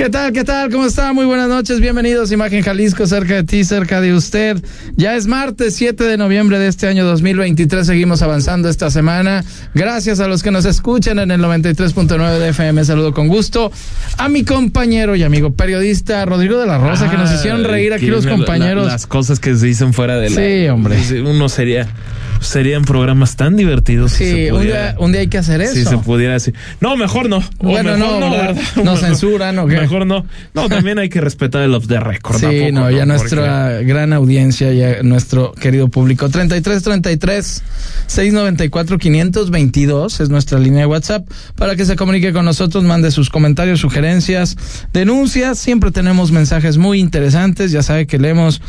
¿Qué tal? ¿Qué tal? ¿Cómo está? Muy buenas noches. Bienvenidos a Imagen Jalisco, cerca de ti, cerca de usted. Ya es martes 7 de noviembre de este año 2023. Seguimos avanzando esta semana. Gracias a los que nos escuchan en el 93.9 de FM. Saludo con gusto a mi compañero y amigo periodista Rodrigo de la Rosa, que nos hicieron reír aquí los compañeros. las cosas que se dicen fuera de la. Sí, hombre. Uno sería serían programas tan divertidos. Sí, si un, día, un, día, hay que hacer eso. Si se pudiera así. No, mejor no. Bueno, mejor no, no, no censuran o qué. Mejor no. No, también hay que respetar el off the record. Sí, no, ya nuestra gran audiencia, ya nuestro querido público. 33 33 694 522 es nuestra línea de WhatsApp para que se comunique con nosotros, mande sus comentarios, sugerencias, denuncias. Siempre tenemos mensajes muy interesantes. Ya sabe que leemos.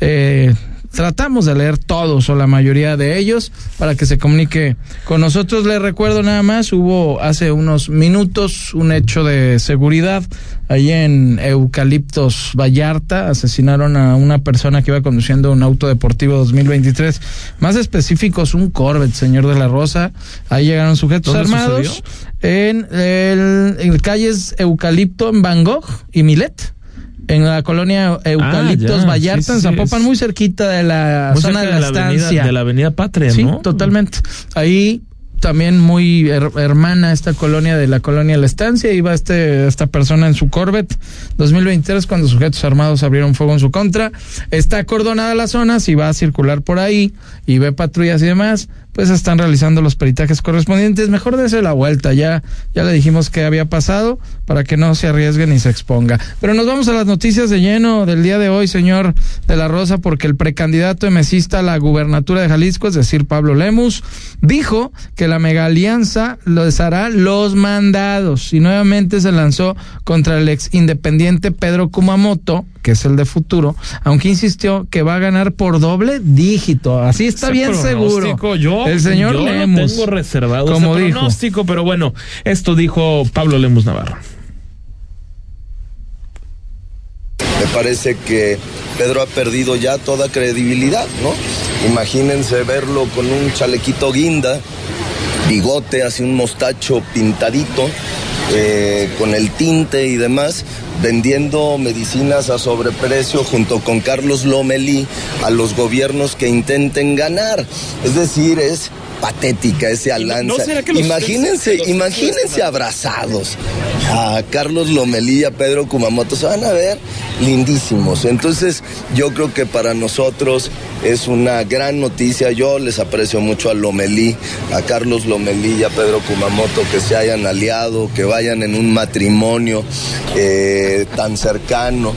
Eh, tratamos de leer todos o la mayoría de ellos para que se comunique con nosotros. Les recuerdo nada más, hubo hace unos minutos un hecho de seguridad allí en Eucaliptos Vallarta. Asesinaron a una persona que iba conduciendo un auto deportivo 2023. Más específicos, un Corvette, señor de la Rosa. Ahí llegaron sujetos armados en el, en calles Eucalipto en Van Gogh y Milet en la colonia Eucaliptos ah, Vallarta, en Zapopan, muy cerquita de la zona de la, estancia. de la avenida Patria, sí, totalmente. Ahí también muy hermana esta colonia de la colonia La Estancia. Iba este, esta persona en su Corvette 2023 cuando sujetos armados abrieron fuego en su contra. Está acordonada la zona, si va a circular por ahí y ve patrullas y demás, pues están realizando los peritajes correspondientes. Mejor dése la vuelta, ya, ya le dijimos que había pasado para que no se arriesgue ni se exponga. Pero nos vamos a las noticias de lleno del día de hoy, señor de la Rosa, porque el precandidato emesista a la gubernatura de Jalisco, es decir, Pablo Lemus, dijo que la mega alianza les hará los mandados y nuevamente se lanzó contra el ex independiente Pedro Kumamoto, que es el de futuro, aunque insistió que va a ganar por doble dígito. Así está bien seguro. Yo, el señor yo Lemus. tengo reservado como ese pronóstico, pero bueno, esto dijo Pablo Lemus Navarro. Me parece que Pedro ha perdido ya toda credibilidad, ¿no? Imagínense verlo con un chalequito guinda, bigote, así un mostacho pintadito, eh, con el tinte y demás, vendiendo medicinas a sobreprecio junto con Carlos Lomelí a los gobiernos que intenten ganar. Es decir, es patética ese alanza. imagínense, imagínense abrazados a Carlos Lomelí y a Pedro Kumamoto. Se van a ver lindísimos. Entonces, yo creo que para nosotros es una gran noticia. Yo les aprecio mucho a Lomelí, a Carlos Lomelí y a Pedro Kumamoto que se hayan aliado, que vayan en un matrimonio eh, tan cercano.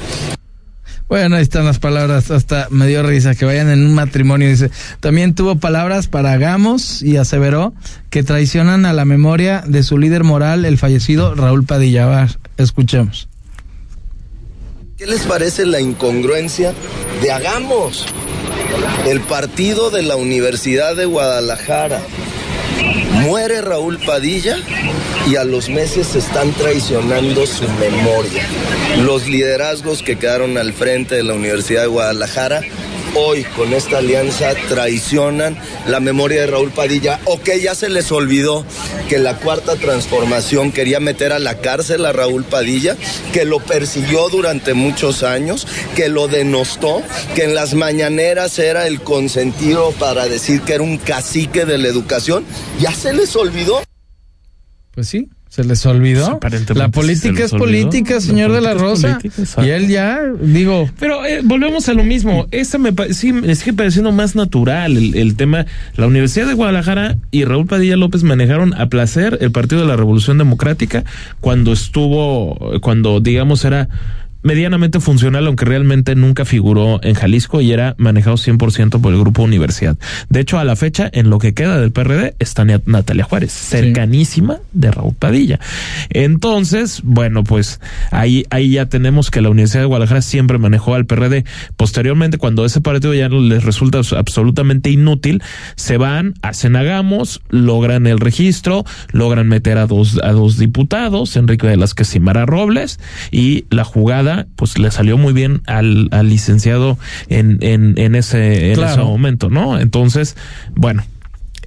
Bueno, ahí están las palabras, hasta me dio risa que vayan en un matrimonio. Dice, también tuvo palabras para Gamos y aseveró que traicionan a la memoria de su líder moral, el fallecido Raúl Padilla. Escuchemos. ¿Qué les parece la incongruencia de Hagamos? El partido de la Universidad de Guadalajara. Muere Raúl Padilla y a los meses se están traicionando su memoria. Los liderazgos que quedaron al frente de la Universidad de Guadalajara hoy con esta alianza traicionan la memoria de Raúl Padilla. O que ya se les olvidó que la cuarta transformación quería meter a la cárcel a Raúl Padilla, que lo persiguió durante muchos años, que lo denostó, que en las mañaneras era el consentido para decir que era un cacique de la educación, ya se les olvidó. Pues sí, ¿Se les olvidó? La política es política, señor de la Rosa. y él ya, digo. Pero eh, volvemos a lo mismo. Esta me, sí, me sigue pareciendo más natural el, el, tema. La Universidad de Guadalajara y Raúl Padilla López manejaron a placer el Partido de la Revolución Democrática cuando estuvo, cuando digamos era medianamente funcional, aunque realmente nunca figuró en Jalisco y era manejado 100% por el Grupo Universidad. De hecho, a la fecha, en lo que queda del PRD, está Natalia Juárez, cercanísima de Raúl Padilla. Entonces, bueno, pues ahí, ahí ya tenemos que la Universidad de Guadalajara siempre manejó al PRD. Posteriormente, cuando ese partido ya les resulta absolutamente inútil, se van, hacen hagamos, logran el registro, logran meter a dos, a dos diputados, Enrique de las y Mara Robles, y la jugada pues le salió muy bien al, al licenciado en, en, en ese, en ese momento, ¿no? Entonces, bueno,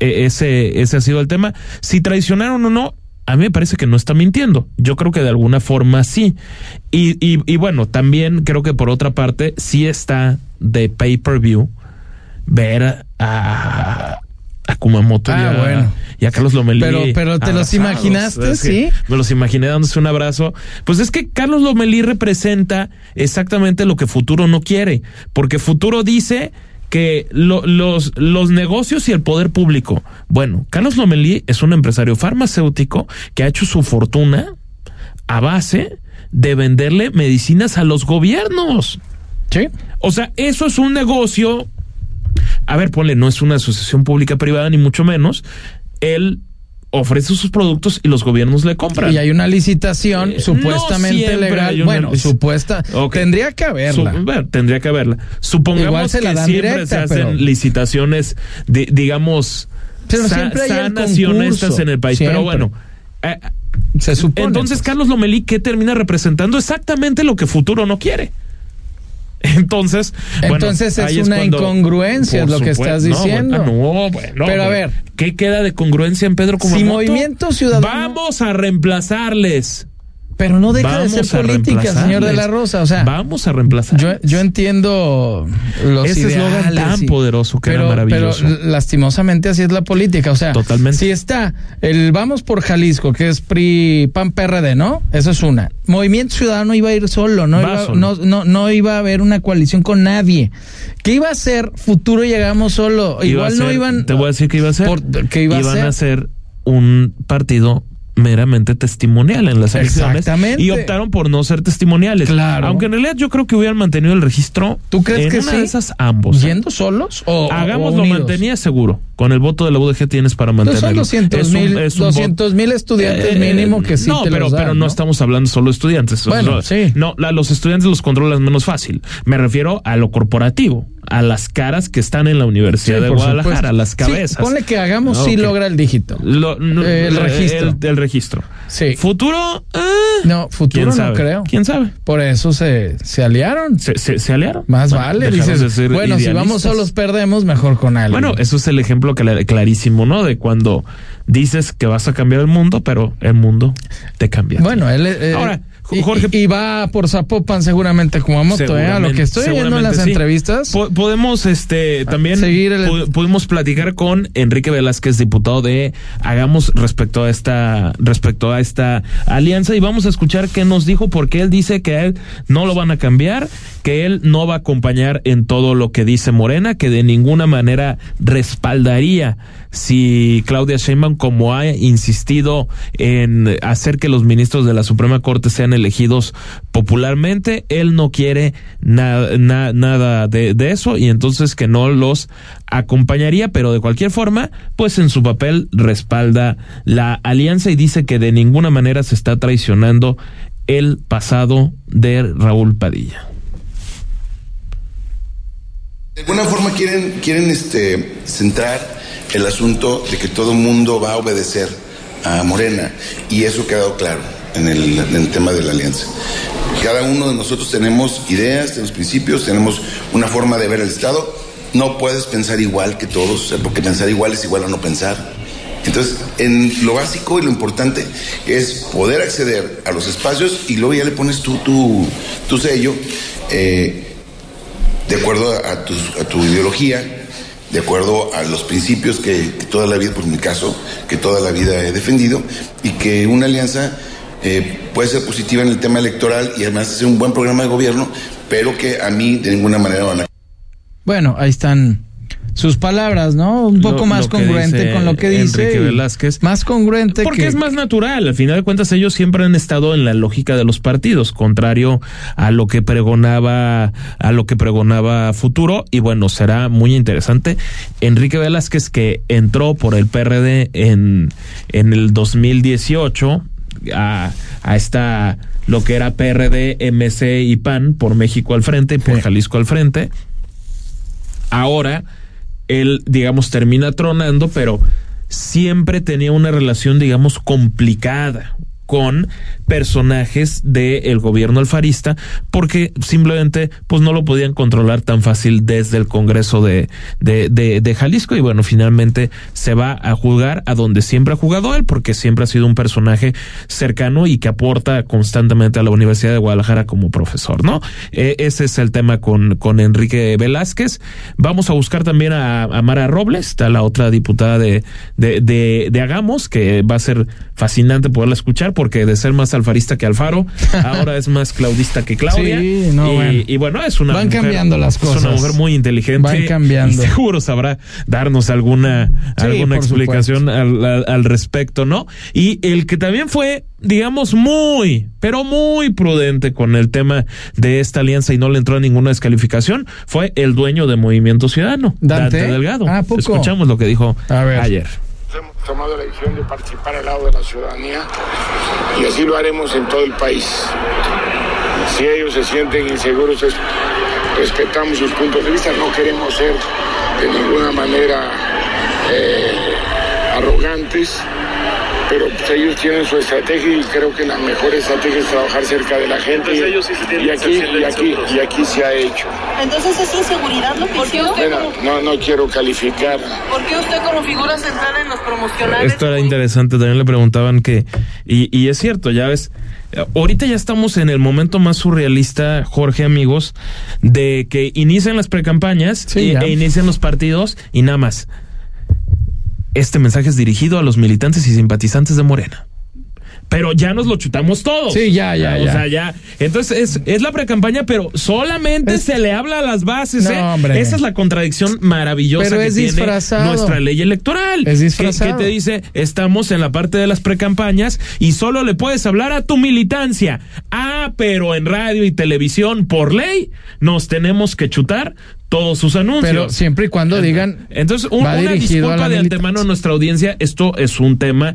e, ese, ese ha sido el tema. Si traicionaron o no, a mí me parece que no está mintiendo. Yo creo que de alguna forma sí. Y, y, y bueno, también creo que por otra parte sí está de pay-per-view ver a, a Kumamoto ah, y, a, bueno. y, a, Carlos Lomelí. Pero, pero te los imaginaste, sí. Me los imaginé dándose un abrazo. Pues es que Carlos Lomelí representa exactamente lo que Futuro no quiere, porque Futuro dice que lo, los, los negocios y el poder público. Bueno, Carlos Lomelí es un empresario farmacéutico que ha hecho su fortuna a base de venderle medicinas a los gobiernos. Sí. O sea, eso es un negocio a ver, ponle, no es una asociación pública privada ni mucho menos, él ofrece sus productos y los gobiernos le compran. Y hay una licitación eh, supuestamente no legal. Bueno, supuesta. Okay. Tendría que haberla. Bueno, tendría que haberla. Supongamos que siempre directa, se hacen pero... licitaciones, de, digamos, pero siempre hay sanas y honestas en el país. Siempre. Pero bueno. Eh, se supone, entonces, pues. Carlos Lomelí, ¿qué termina representando? Exactamente lo que Futuro no quiere. Entonces, entonces bueno, es es una cuando, incongruencia es lo que estás diciendo. No, no, bueno, pero a ver, ¿qué queda de congruencia en Pedro Kumamoto? Si Movimiento Ciudadano Vamos a reemplazarles. Pero no deja Vamos de ser política, señor de la Rosa. O sea, vamos a reemplazar. Yo, yo entiendo los Ese eslogan tan y- poderoso que pero, era maravilloso. Pero lastimosamente así es la política. O sea, Totalmente. si está el Vamos por Jalisco, que es PRI, PAN, PRD, ¿no? Eso es una. Movimiento Ciudadano iba a ir solo, no, iba, solo. No, no, no iba a haber una coalición con nadie. ¿Qué iba a hacer? Futuro llegamos solo. Iba Igual no ser- iban. Te voy a decir que iba a ser. por- ¿qué iba a Iban ser? a ser un partido meramente testimonial en las elecciones Exactamente. y optaron por no ser testimoniales. Claro. Aunque en realidad yo creo que hubieran mantenido el registro. ¿Tú crees en que una sí? de esas ambos. ¿eh? ¿Yendo solos o Hagamos lo mantenía seguro. Con el voto de la UDG tienes para mantenerlo. son 200 Es un- mil es un voto- 200 mil estudiantes Eh, mínimo que sí no, te pero, los dan, pero no, estamos hablando solo de estudiantes. Bueno, No, sí. No, la- los estudiantes los controlan menos fácil. Me refiero a lo corporativo, a las caras que están en la Universidad Sí, de Guadalajara, supuesto. las Sí, cabezas. ponle que hagamos Ok. si logra el dígito. Lo- no, El eh, registro. El, el registro. Sí. Futuro. eh, No, futuro ¿Quién no creo. ¿Quién sabe? Por eso se, se aliaron. Se, se, se aliaron. Más Bueno, vale, dices. de Bueno, si vamos solos perdemos, mejor con alguien. Bueno, eso es el ejemplo cla- clarísimo, ¿no? De cuando dices que vas a cambiar el mundo, pero el mundo te cambia. Bueno, él eh, Ahora, y- Jorge- y, va por Zapopan seguramente como a moto, ¿eh? A lo que estoy viendo en las sí. entrevistas. Po- podemos este también seguir el- pudimos platicar con Enrique Velázquez, diputado de Hagamos respecto a esta respecto a esta alianza y vamos a escuchar qué nos dijo porque él dice que a él no lo van a cambiar, que él no va a acompañar en todo lo que dice Morena, que de ninguna manera respaldaría si Claudia Sheinbaum como ha insistido en hacer que los ministros de la Suprema Corte sean elegidos popularmente, él no quiere na- na- nada de, eso y entonces que no los acompañaría, pero de cualquier forma, pues en su papel respalda la alianza y dice que de ninguna manera se está traicionando el pasado de Raúl Padilla. De alguna forma quieren, quieren este, centrar el asunto de que todo mundo va a obedecer a Morena y eso quedado claro en el, en el tema de la alianza. Cada uno de nosotros tenemos ideas, tenemos principios, tenemos una forma de ver el Estado. No puedes pensar igual que todos, porque pensar igual es igual a no pensar. Entonces, en lo básico y lo importante es poder acceder a los espacios y luego ya le pones tú tu, tu sello. eh, de acuerdo a tu, a tu ideología, de acuerdo a los principios que, que toda la vida, por mi caso, que toda la vida he defendido, y que una alianza eh, puede ser positiva en el tema electoral y además hacer un buen programa de gobierno, pero que a mí de ninguna manera van a Bueno, ahí están sus palabras, ¿no? Un poco Lo- más lo congruente con lo que dice. Enrique Velázquez. Más congruente Porque que- es más natural. Al final de cuentas, ellos siempre han estado en la lógica de los partidos, contrario a lo que pregonaba, a lo que pregonaba Futuro. Y bueno, será muy interesante. Enrique Velázquez, que entró por el PRD en, en el 2018 a, a esta lo que era PRD, MC y PAN por México al frente y por Sí. Jalisco al frente. Ahora él, digamos, termina tronando, pero siempre tenía una relación, digamos, complicada con personajes del gobierno alfarista porque simplemente pues no lo podían controlar tan fácil desde el Congreso de, de, de, Jalisco y bueno finalmente se va a jugar a donde siempre ha jugado él porque siempre ha sido un personaje cercano y que aporta constantemente a la Universidad de Guadalajara como profesor, ¿no? Eh, ese es el tema con, con Enrique Velázquez. Vamos a buscar también a, a Mara Robles, está la otra diputada de, de, de, de Hagamos, que va a ser fascinante poderla escuchar porque de ser más alfarista que Alfaro, ahora es más claudista que Claudia. Sí, no, y, bueno. y bueno, es una Van mujer, cambiando las Es una cosas. mujer muy inteligente. Van cambiando. Y seguro sabrá darnos alguna, Sí, alguna explicación al, al- al respecto, ¿no? Y el que también fue, digamos, muy, pero muy prudente con el tema de esta alianza y no le entró a ninguna descalificación, fue el dueño de Movimiento Ciudadano, ¿Dante? Delgado. ¿A poco? Escuchamos lo que dijo A ver. ayer. Hemos tomado la decisión de participar al lado de la ciudadanía y así lo haremos en todo el país. Si ellos se sienten inseguros, es- respetamos sus puntos de vista, no queremos ser de ninguna manera eh, arrogantes, pero pues, ellos tienen su estrategia y creo que la mejor estrategia es trabajar cerca de la gente y, y aquí, y, aquí, y aquí se ha hecho. Entonces es inseguridad lo que ¿Por qué hizo? usted, Bueno, como, no, no quiero calificar. ¿Por qué usted como figura central en los promocionales? Esto era interesante, también le preguntaban que, y, y es cierto, ya ves, ahorita ya estamos en el momento más surrealista, Jorge, amigos, de que inician las precampañas Sí, e inician los partidos y nada más. Este mensaje es dirigido a los militantes y simpatizantes de Morena. Pero ya nos lo chutamos todos. Sí, ya, ya, O ya. sea, ya. Entonces es, es la precampaña, pero solamente Es- se le habla a las bases. No, ¿eh? hombre. Esa es la contradicción maravillosa Pero que es tiene disfrazado. nuestra ley electoral. Es Que- disfrazado. Que, te dice, estamos en la parte de las precampañas y solo le puedes hablar a tu militancia. Ah, pero en radio y televisión, por ley, nos tenemos que chutar todos sus anuncios. Pero siempre y cuando digan. Entonces, un- una disculpa de antemano a nuestra audiencia, esto es un tema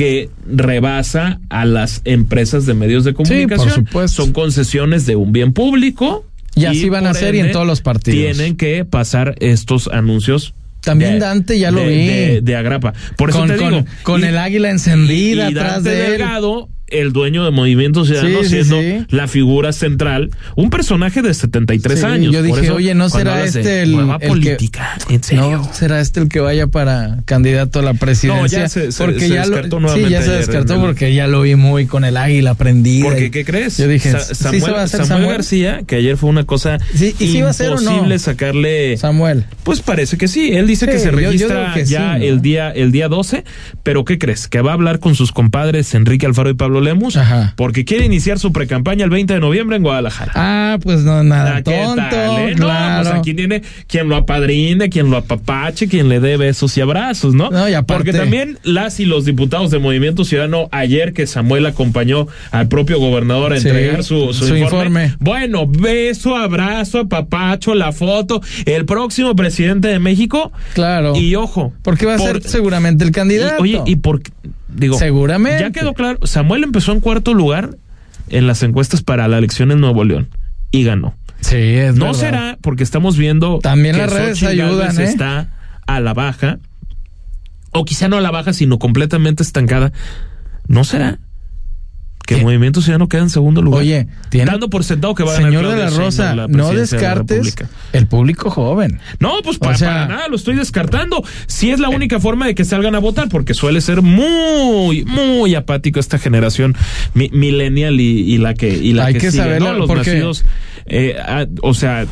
que rebasa a las empresas de medios de comunicación. supuesto. Son concesiones de un bien público. Y así van a por ser y en todos los partidos. Tienen que pasar estos anuncios. También Dante, ya lo de- vi. De, de agrapa. Por eso con, te con- digo. con y- el águila encendida y atrás Dante de él. Delgado, el dueño de Movimiento Ciudadano, Sí, siendo sí. la figura central, un personaje de 73 Sí, años. yo Por dije, eso, oye, ¿no será este el- nueva el que- política? ¿En serio? No, será este el que vaya para candidato a la presidencia. No, ya se- se- porque se ya descartó lo, nuevamente Sí, ya se descartó porque ya lo vi muy con el águila prendida. Porque, y- ¿qué crees? Yo dije, Sa- ¿sí Samuel, se va a hacer Samuel Samuel? García, que ayer fue una cosa Sí, ¿y o no? imposible sacarle... Samuel. Pues parece que sí. Él dice que se yo- yo registra que ya el día el día 12, pero ¿qué crees? Que va a hablar con sus compadres Enrique Alfaro y Pablo Lemus Ajá. porque quiere iniciar su precampaña el 20 de noviembre en Guadalajara. Ah, pues no, nada Ah, ¿qué tonto, tal, eh? No, pues aquí tiene quien lo apadrine, quien lo apapache, quien le dé besos y abrazos, ¿no? No, y aparte- Porque también las y los diputados de Movimiento Ciudadano, ayer que Samuel acompañó al propio gobernador a Sí, entregar su, su su informe, informe. Bueno, beso, abrazo, apapacho, la foto, el próximo presidente de México. Claro. Y ojo. Porque va a por- ser seguramente el y- candidato. oye, y por digo, Seguramente. Ya quedó claro, Samuel empezó en cuarto lugar en las encuestas para la elección en Nuevo León y ganó. Sí, es No verdad. será porque estamos viendo También que las redes Xochitl ayudan, ¿eh? está a la baja o quizá no a la baja sino completamente estancada. ¿No será que ¿Qué? Movimiento Ciudadano queda en segundo lugar? Oye, tiene- dando por sentado que va a ganar Señor de la Rosa, la no presidencia de la descartes el público joven. No, pues para, sea- para nada, lo estoy descartando. Si es la única forma de que salgan a votar, porque suele ser muy, muy apático esta generación mi- millennial y, y la que y la Hay que, que sigue, saberlo, ¿no? Los porque- nacidos, eh, a- o sea,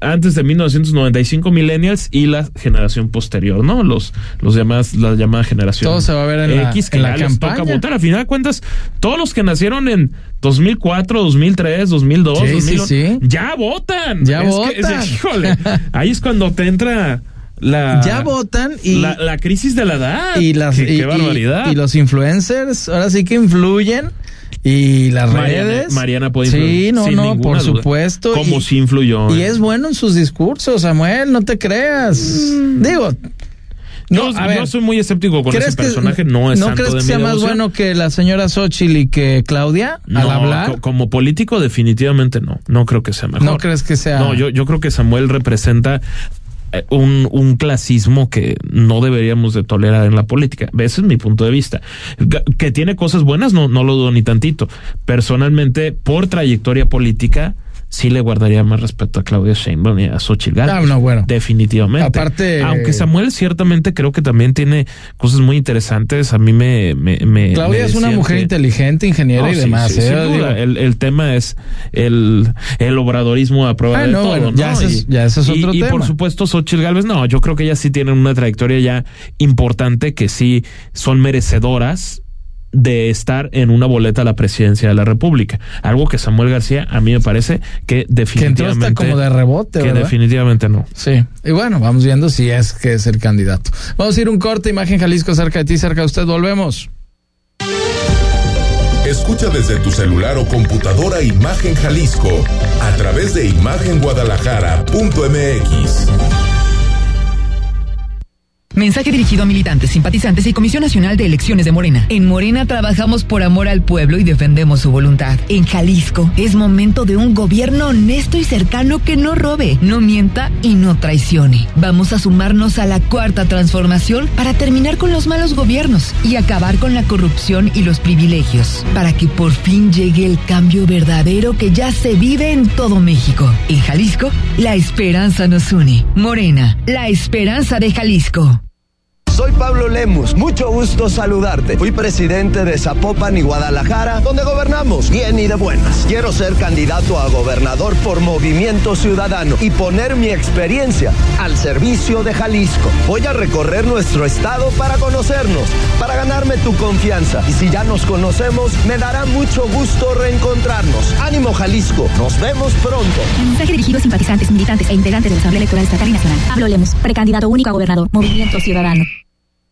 antes de 1995 millennials y la generación posterior, ¿no? Los, los llamadas, la llamada generación Todo se va a ver en la- X que en la les toca campaña. votar. A final de cuentas, todos los que nacieron en 2004, 2003, 2002, Sí, sí, 2001, sí. ya votan. Ya Es que- votan. es- híjole, ahí es cuando te entra la, ya votan y la, la crisis de la edad. y las qué, y, qué barbaridad. y- y los influencers ahora sí que influyen y las Mariana, redes Mariana puede sí influir, no sin no por duda. supuesto Como y, si influyó. y ¿eh? es bueno en sus discursos Samuel no te creas digo yo, no, yo soy muy escéptico con ese personaje. no es santo crees de que mi sea más bueno que la señora Xochitl y que Claudia al No, hablar co- como político definitivamente no. No creo que sea mejor. no crees que sea No, yo, yo creo que Samuel representa un, un clasismo que no deberíamos de tolerar en la política. Ese es mi punto de vista. Que tiene cosas buenas, no, no lo dudo ni tantito. Personalmente, por trayectoria política, sí le guardaría más respeto a Claudia Sheinbaum y a Xochitl Gálvez. Ah, no, bueno. Definitivamente. Aparte- Aunque Samuel ciertamente creo que también tiene cosas muy interesantes. A mí me... me, me- Claudia me es una mujer que- inteligente ingeniera no, y sí, demás sí, ¿eh? sin Digo, duda. El, el tema es el, el obradorismo a prueba Ah, de no, todo, ya ese es- ya ese es y- otro y, por tema. supuesto, Xochitl Galvez, no, yo creo que ellas sí tienen una trayectoria ya importante que sí son merecedoras de estar en una boleta a la presidencia de la República. Algo que Samuel García a mí me parece que que definitivamente hasta como de rebote que ¿verdad? definitivamente no. Sí, y bueno, vamos viendo si es que es el candidato. Vamos a ir un corte, Imagen Jalisco cerca de ti, cerca de usted, volvemos. Escucha desde tu celular o computadora Imagen Jalisco a través de imagenguadalajara.mx. Mensaje dirigido a militantes, simpatizantes y Comisión Nacional de Elecciones de Morena. En Morena trabajamos por amor al pueblo y defendemos su voluntad. En Jalisco es momento de un gobierno honesto y cercano que no robe, no mienta y no traicione. Vamos a sumarnos a la cuarta transformación para terminar con los malos gobiernos y acabar con la corrupción y los privilegios, para que por fin llegue el cambio verdadero que ya se vive en todo México. En Jalisco, la esperanza nos une. Morena, la esperanza de Jalisco. Soy Pablo Lemus, mucho gusto saludarte. Fui presidente de Zapopan y Guadalajara, donde gobernamos bien y de buenas. Quiero ser candidato a gobernador por Movimiento Ciudadano y poner mi experiencia al servicio de Jalisco. Voy a recorrer nuestro estado para conocernos, para ganarme tu confianza. Y si ya nos conocemos, me dará mucho gusto reencontrarnos. Ánimo Jalisco, nos vemos pronto. Mensaje dirigido a simpatizantes, militantes e integrantes de la Asamblea Electoral Estatal y Nacional. Pablo Lemos, precandidato único a gobernador, Movimiento Ciudadano.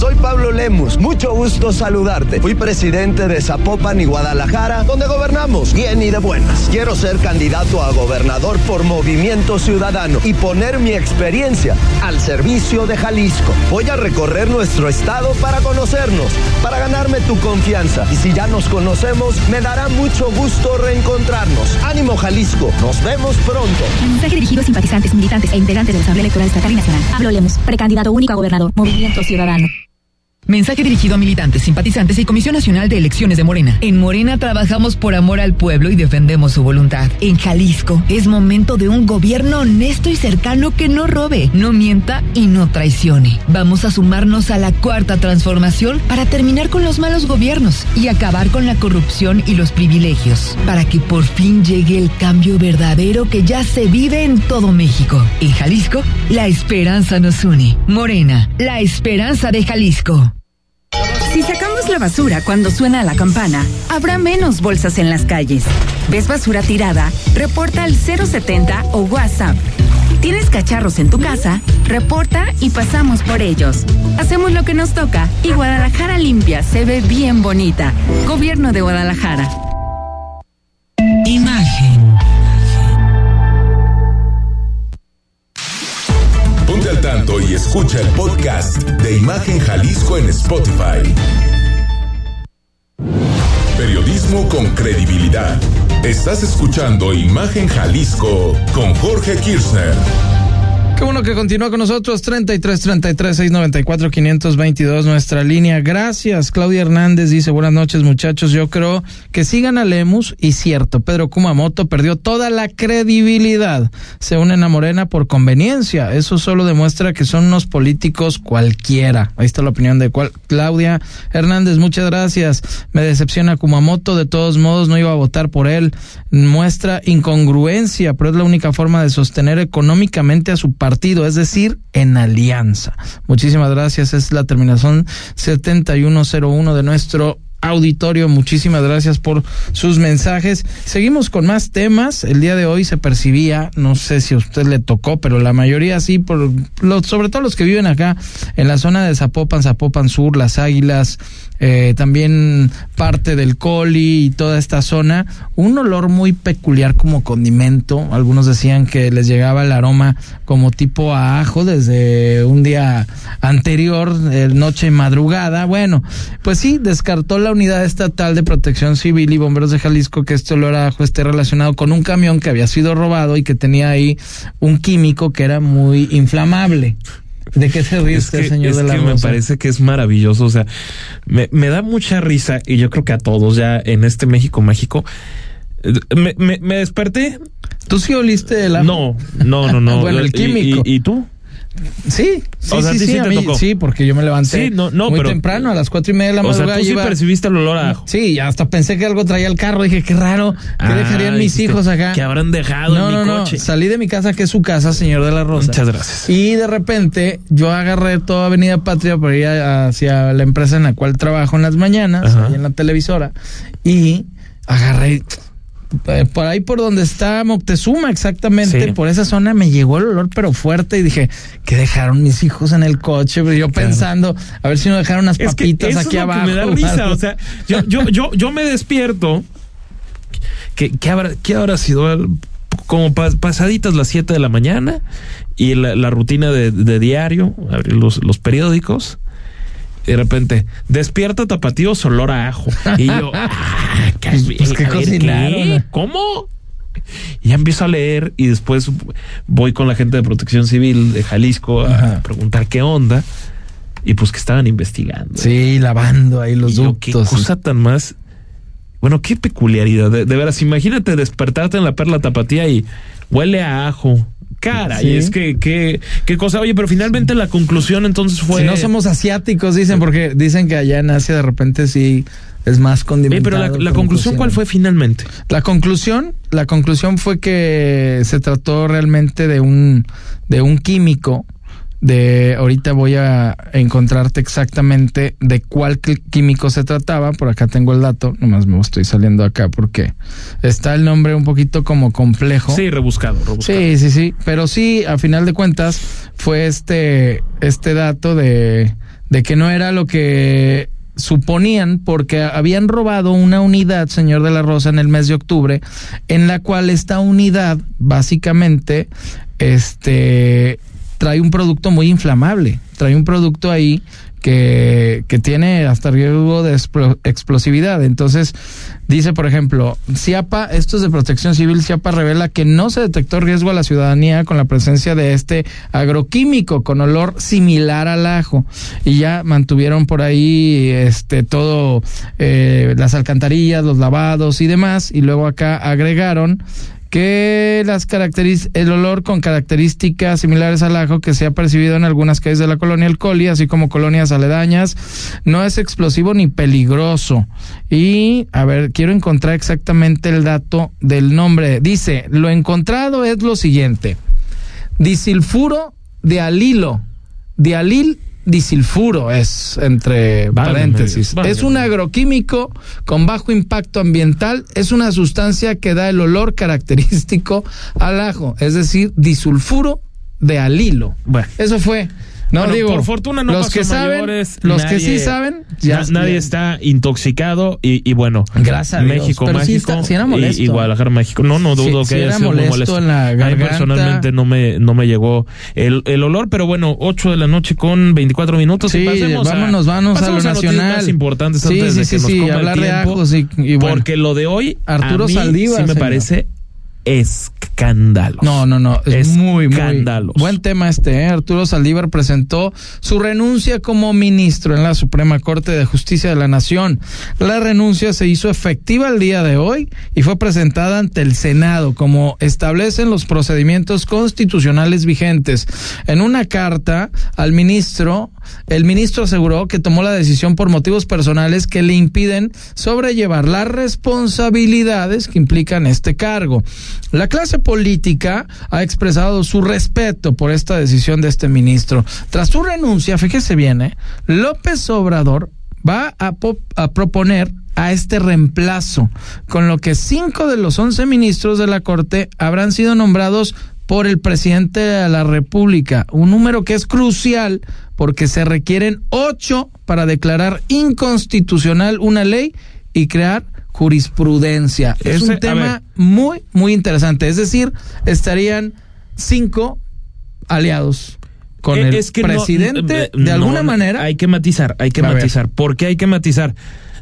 Soy Pablo Lemus, mucho gusto saludarte. Fui presidente de Zapopan y Guadalajara, donde gobernamos bien y de buenas. Quiero ser candidato a gobernador por Movimiento Ciudadano y poner mi experiencia al servicio de Jalisco. Voy a recorrer nuestro estado para conocernos, para ganarme tu confianza. Y si ya nos conocemos, me dará mucho gusto reencontrarnos. Ánimo Jalisco, nos vemos pronto. Mensaje dirigido a simpatizantes, militantes e integrantes de la Asamblea Electoral Estatal y Nacional. Pablo Lemos, precandidato único a gobernador, Movimiento Ciudadano. Mensaje dirigido a militantes, simpatizantes y Comisión Nacional de Elecciones de Morena. En Morena trabajamos por amor al pueblo y defendemos su voluntad. En Jalisco es momento de un gobierno honesto y cercano que no robe, no mienta y no traicione. Vamos a sumarnos a la cuarta transformación para terminar con los malos gobiernos y acabar con la corrupción y los privilegios, para que por fin llegue el cambio verdadero que ya se vive en todo México. En Jalisco, la esperanza nos une. Morena, la esperanza de Jalisco. Si sacamos la basura cuando suena la campana, habrá menos bolsas en las calles. ¿Ves basura tirada? Reporta al 070 o WhatsApp. ¿Tienes cacharros en tu casa? Reporta y pasamos por ellos. Hacemos lo que nos toca y Guadalajara limpia se ve bien bonita. Gobierno de Guadalajara. Imagen. Y escucha el podcast de Imagen Jalisco en Spotify. Periodismo con credibilidad. Estás escuchando Imagen Jalisco con Jorge Kirchner. Qué bueno que continúa con nosotros. 33 33 694 522, nuestra línea. Gracias. Claudia Hernández dice: Buenas noches, muchachos. Yo creo que sigan a Lemus. Y cierto, Pedro Kumamoto perdió toda la credibilidad. Se unen a Morena por conveniencia. Eso solo demuestra que son unos políticos cualquiera. Ahí está la opinión de cual, Claudia Hernández. Muchas gracias. Me decepciona Kumamoto. De todos modos, no iba a votar por él. Muestra incongruencia, pero es la única forma de sostener económicamente a su partido partido, es decir, en alianza. Muchísimas gracias. Es la terminación 7101 de nuestro auditorio. Muchísimas gracias por sus mensajes. Seguimos con más temas. El día de hoy se percibía, no sé si a usted le tocó, pero la mayoría sí, por los, sobre todo los que viven acá en la zona de Zapopan, Zapopan Sur, Las Águilas, eh, también parte del Coli y toda esta zona, un olor muy peculiar como condimento. Algunos decían que les llegaba el aroma como tipo a ajo desde un día anterior, eh, noche madrugada. Bueno, pues sí, descartó la Unidad Estatal de Protección Civil y Bomberos de Jalisco que este olor a ajo esté relacionado con un camión que había sido robado y que tenía ahí un químico que era muy inflamable. ¿De qué se ríe usted, señor de la que me parece que es maravilloso. O sea, me, me, da mucha risa y yo creo que a todos ya en este México mágico. Me, me, me desperté. ¿Tú sí oliste el ajo? No, no, no, no. bueno, el químico. ¿Y, y, tú? Sí, sí, O sea, sí, ¿a ti sí, sí a te mí- tocó? sí, porque yo me levanté Sí, no, no, muy pero- temprano, a las cuatro y media de la O sea, madrugada. tú sí iba- percibiste el olor a ajo. Sí, hasta pensé que algo traía el carro. Dije, qué raro, ¿qué Ah, dejarían mis hijos acá? ¿qué habrán dejado no, en no, mi no. coche? Salí de mi casa, que es su casa, señor de la Rosa. Muchas gracias. Y de repente yo agarré toda Avenida Patria para ir hacia la empresa en la cual trabajo en las mañanas, ahí en la televisora, y agarré por ahí por donde está Moctezuma exactamente, Sí. por esa zona me llegó el olor pero fuerte y dije, ¿qué dejaron mis hijos en el coche? Pero yo pensando, a ver si no dejaron unas Es que papitas aquí es abajo. que me da risa. O sea, yo, yo, yo, yo me despierto. ¿Qué, qué habrá, qué habrá sido? El- Como pas- pasaditas las 7 de la mañana y la, la rutina de, de diario, abrir los, los periódicos. Y de repente, despierta tapatío olor a ajo. Y yo, ah, ¿qué, Pues, ¿qué ver? ¿qué? ¿Cómo? Y ya empiezo a leer y después voy con la gente de protección civil de Jalisco a preguntar qué onda. Y pues que estaban investigando. Sí, lavando ahí los Y yo, qué ductos. cosa tan más. Bueno, qué peculiaridad. De, de veras, imagínate despertarte en la perla tapatía y huele a ajo. Caray, Sí. es que, qué, qué cosa. Oye, pero finalmente la conclusión entonces fue. Si no somos asiáticos, dicen, porque dicen que allá en Asia de repente sí es más condimentado. pero la, la como conclusión, ¿cuál fue finalmente? La conclusión, la conclusión fue que se trató realmente de un, de un químico. De ahorita voy a encontrarte exactamente de cuál químico se trataba. Por acá tengo el dato. Nomás me estoy saliendo acá porque está el nombre un poquito como complejo. Sí, rebuscado, rebuscado. Sí, sí, sí. Pero sí, a final de cuentas, fue este, este dato de, de que no era lo que suponían porque habían robado una unidad, señor de la Rosa, en el mes de octubre, en la cual esta unidad básicamente este trae un producto muy inflamable, trae un producto ahí que, que tiene hasta riesgo de explo- explosividad. Entonces, dice, por ejemplo, CIAPA, esto es de protección civil, CIAPA revela que no se detectó riesgo a la ciudadanía con la presencia de este agroquímico con olor similar al ajo. Y ya mantuvieron por ahí este todo, eh, las alcantarillas, los lavados y demás. Y luego acá agregaron que las el olor con características similares al ajo que se ha percibido en algunas calles de la colonia El Coli, así como colonias aledañas, no es explosivo ni peligroso. Y, a ver, quiero encontrar exactamente el dato del nombre. Dice, lo encontrado es lo siguiente. Disilfuro de alilo. Dialil disilfuro es entre paréntesis. Es un agroquímico con bajo impacto ambiental. Es una sustancia que da el olor característico al ajo, es decir, disulfuro de alilo. Bueno. Eso fue No, Bueno, digo, por fortuna no los que saben, mayores, los que nadie- sí saben, ya- na- nadie está intoxicado y, y bueno, Gracias. México Pero sí está- sí era y- molesto. y, Guadalajara mágico. No, no dudo Sí, que haya sido muy molesto molesto. en la A mí personalmente no me no me llegó el, el olor, pero bueno, 8 de la noche con 24 minutos Sí, y pasemos a- vámonos, vámonos a lo nacional. más importantes Sí, antes sí, de sí, que nos coma el hablar de tiempo, ajos y- y bueno. porque lo de hoy Arturo a mí Saldívar, sí me señor. parece escándalo. No, no, no, es muy, muy Escándalos. buen tema este. ¿eh? Arturo Saldívar presentó su renuncia como ministro en la Suprema Corte de Justicia de la Nación. La renuncia se hizo efectiva el día de hoy y fue presentada ante el Senado, como establecen los procedimientos constitucionales vigentes. En una carta al ministro, el ministro aseguró que tomó la decisión por motivos personales que le impiden sobrellevar las responsabilidades que implican este cargo. La clase política ha expresado su respeto por esta decisión de este ministro. Tras su renuncia, fíjese bien, ¿eh? López Obrador va a, a proponer a este reemplazo, con lo que cinco de los once ministros de la Corte habrán sido nombrados por el presidente de la República, un número que es crucial porque se requieren ocho para declarar inconstitucional una ley y crear jurisprudencia. Es un tema muy, muy interesante. Es decir, estarían cinco aliados con Eh, el es que presidente eh, de alguna no, manera. Hay que matizar, hay que A ver. matizar. ¿Por qué hay que matizar?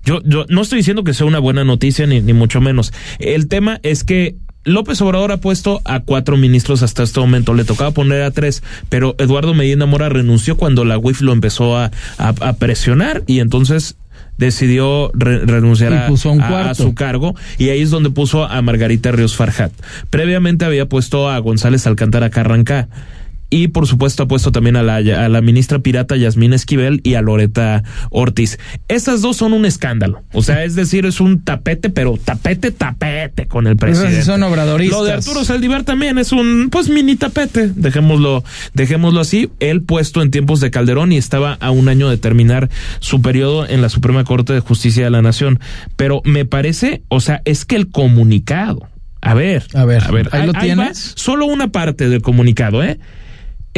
Yo, yo no estoy diciendo que sea una buena noticia, ni, ni mucho menos. El tema es que López Obrador ha puesto a cuatro ministros hasta este momento. Le tocaba poner a tres, pero Eduardo Medina Mora renunció cuando la UIF lo empezó a, a- a presionar y entonces decidió re- renunciar a, su cargo y ahí es donde puso a Margarita Ríos Farjat. Previamente había puesto a González Alcántara Carrancá. Y por supuesto ha puesto también a la, a la ministra pirata Yasmín Esquivel y a Loreta Ortiz. Estas dos son un escándalo. O sea, es decir, es un tapete, pero tapete, tapete con el Esas presidente. son obradoristas. Lo de Arturo Saldívar también es un, pues, mini tapete. Dejémoslo, dejémoslo así. Él puesto en tiempos de Calderón y estaba a un año de terminar su periodo en la Suprema Corte de Justicia de la Nación. Pero me parece, o sea, es que el comunicado. A ver, A ver, a ver, ¿ahí lo tienes? solo una parte del comunicado, ¿eh?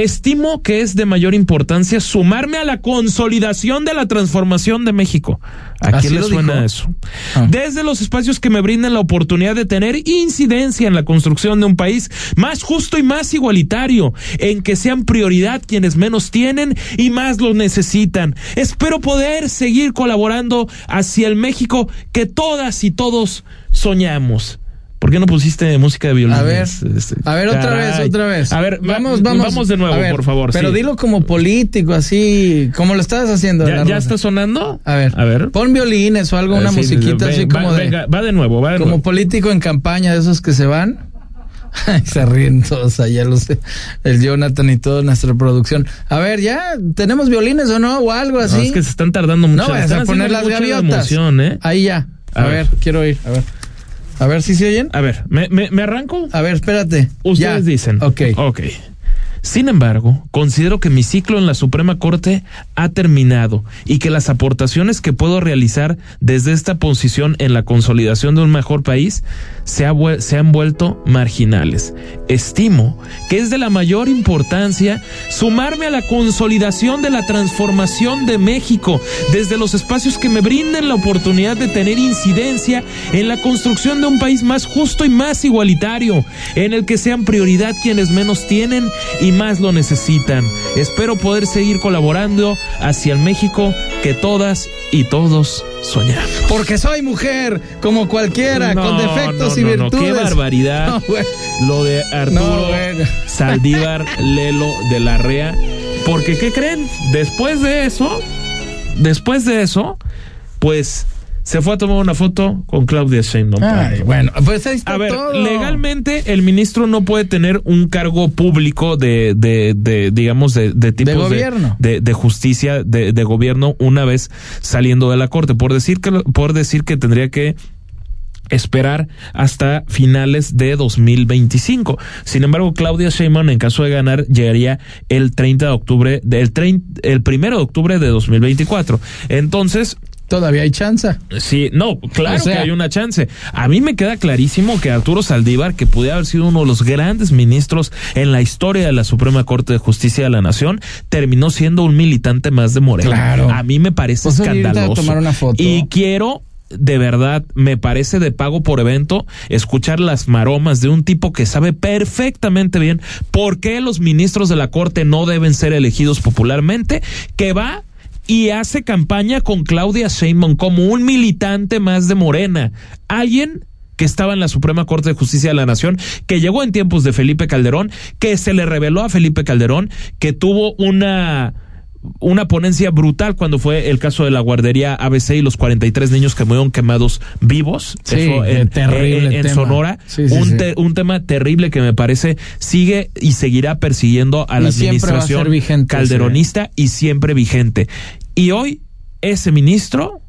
Estimo que es de mayor importancia sumarme a la consolidación de la transformación de México. ¿A quién le suena dijo. eso? Ah. Desde los espacios que me brindan la oportunidad de tener incidencia en la construcción de un país más justo y más igualitario, en que sean prioridad quienes menos tienen y más lo necesitan. Espero poder seguir colaborando hacia el México que todas y todos soñamos. ¿Por qué no pusiste música de violín? A ver, Este, a ver, otra caray. vez, otra vez. A ver, vamos, va- vamos. Vamos de nuevo, ver, por favor. Pero sí. dilo como político, así, como lo estabas haciendo. ¿Ya, ya está sonando? A ver, A ver. pon violines o algo, una Eh, sí, musiquita así va- como de. venga, va de nuevo, va de como nuevo. político en campaña de esos que se van. Se ríen todos allá, los, el Jonathan y toda nuestra producción. A ver, ya, ¿tenemos violines o no? O algo así. No, es que se están tardando mucho. No están a poner las gaviotas. emoción, ¿eh? Ahí ya. A, A ver, ver. quiero oír. A ver. A ver si se oyen. A ver, ¿me, me, me arranco? A ver, espérate. Ustedes Ya. dicen. Ok. Ok. Sin embargo, considero que mi ciclo en la Suprema Corte ha terminado y que las aportaciones que puedo realizar desde esta posición en la consolidación de un mejor país se, han vuelto marginales. Estimo que es de la mayor importancia sumarme a la consolidación de la transformación de México desde los espacios que me brinden la oportunidad de tener incidencia en la construcción de un país más justo y más igualitario, en el que sean prioridad quienes menos tienen y más lo necesitan. Espero poder seguir colaborando hacia el México que todas y todos soñamos. Porque soy mujer, como cualquiera, No, con defectos no, y no, no, virtudes. qué barbaridad. Lo de Arturo No, bueno. Saldívar Lelo de la Rea. Porque, ¿qué creen? Después de eso, después de eso, pues se fue a tomar una foto con Claudia Sheinbaum. Ay, bueno, pues ahí está A ver, todo. legalmente el ministro no puede tener un cargo público de, de, de digamos, de, de tipos de, gobierno. de, de justicia, de, de gobierno una vez saliendo de la corte. Por decir que, por decir que tendría que esperar hasta finales de 2025. Sin embargo, Claudia Sheinbaum, en caso de ganar, llegaría el 30 de octubre, del 30, el primero de octubre de 2024. Entonces, Todavía hay chance. Sí, no, claro que hay una chance. A mí me queda clarísimo que Arturo Saldívar, que pudiera haber sido uno de los grandes ministros en la historia de la Suprema Corte de Justicia de la Nación, terminó siendo un militante más de Morena. Claro. A mí me parece Pues escandaloso. tomar una foto. Y quiero de verdad, me parece de pago por evento escuchar las maromas de un tipo que sabe perfectamente bien por qué los ministros de la Corte no deben ser elegidos popularmente, que va y hace campaña con Claudia Sheinbaum como un militante más de Morena. Alguien que estaba en la Suprema Corte de Justicia de la Nación, que llegó en tiempos de Felipe Calderón, que se le reveló a Felipe Calderón, que tuvo una una ponencia brutal cuando fue el caso de la guardería ABC y los 43 niños que murieron quemados vivos. Sí, Eso eh, en, terrible en- en tema. Sonora. Sí, sí, un, sí. te- un tema terrible que me parece sigue y seguirá persiguiendo a la Y administración vigente, calderonista y siempre vigente. Y hoy ese ministro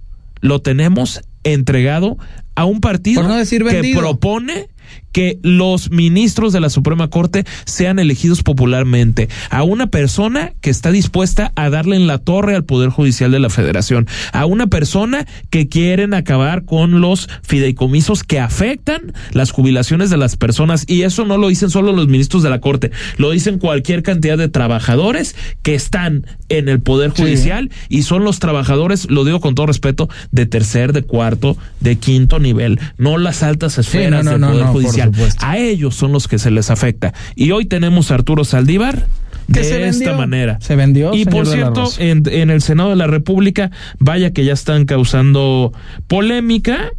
lo tenemos entregado a un partido no que propone que los ministros de la Suprema Corte sean elegidos popularmente, a una persona que está dispuesta a darle en la torre al Poder Judicial de la Federación, a una persona que quieren acabar con los fideicomisos que afectan las jubilaciones de las personas y eso no lo dicen solo los ministros de la Corte, lo dicen cualquier cantidad de trabajadores que están en el Poder Sí. Judicial y son los trabajadores, lo digo con todo respeto, de tercer, de cuarto, de quinto nivel, no las altas esferas no, del no, Poder por Judicial. A ellos son los que se les afecta. Y hoy tenemos a Arturo Saldívar de se esta vendió. manera. Se vendió, Y por cierto, en, en el Senado de la República, vaya que ya están causando polémica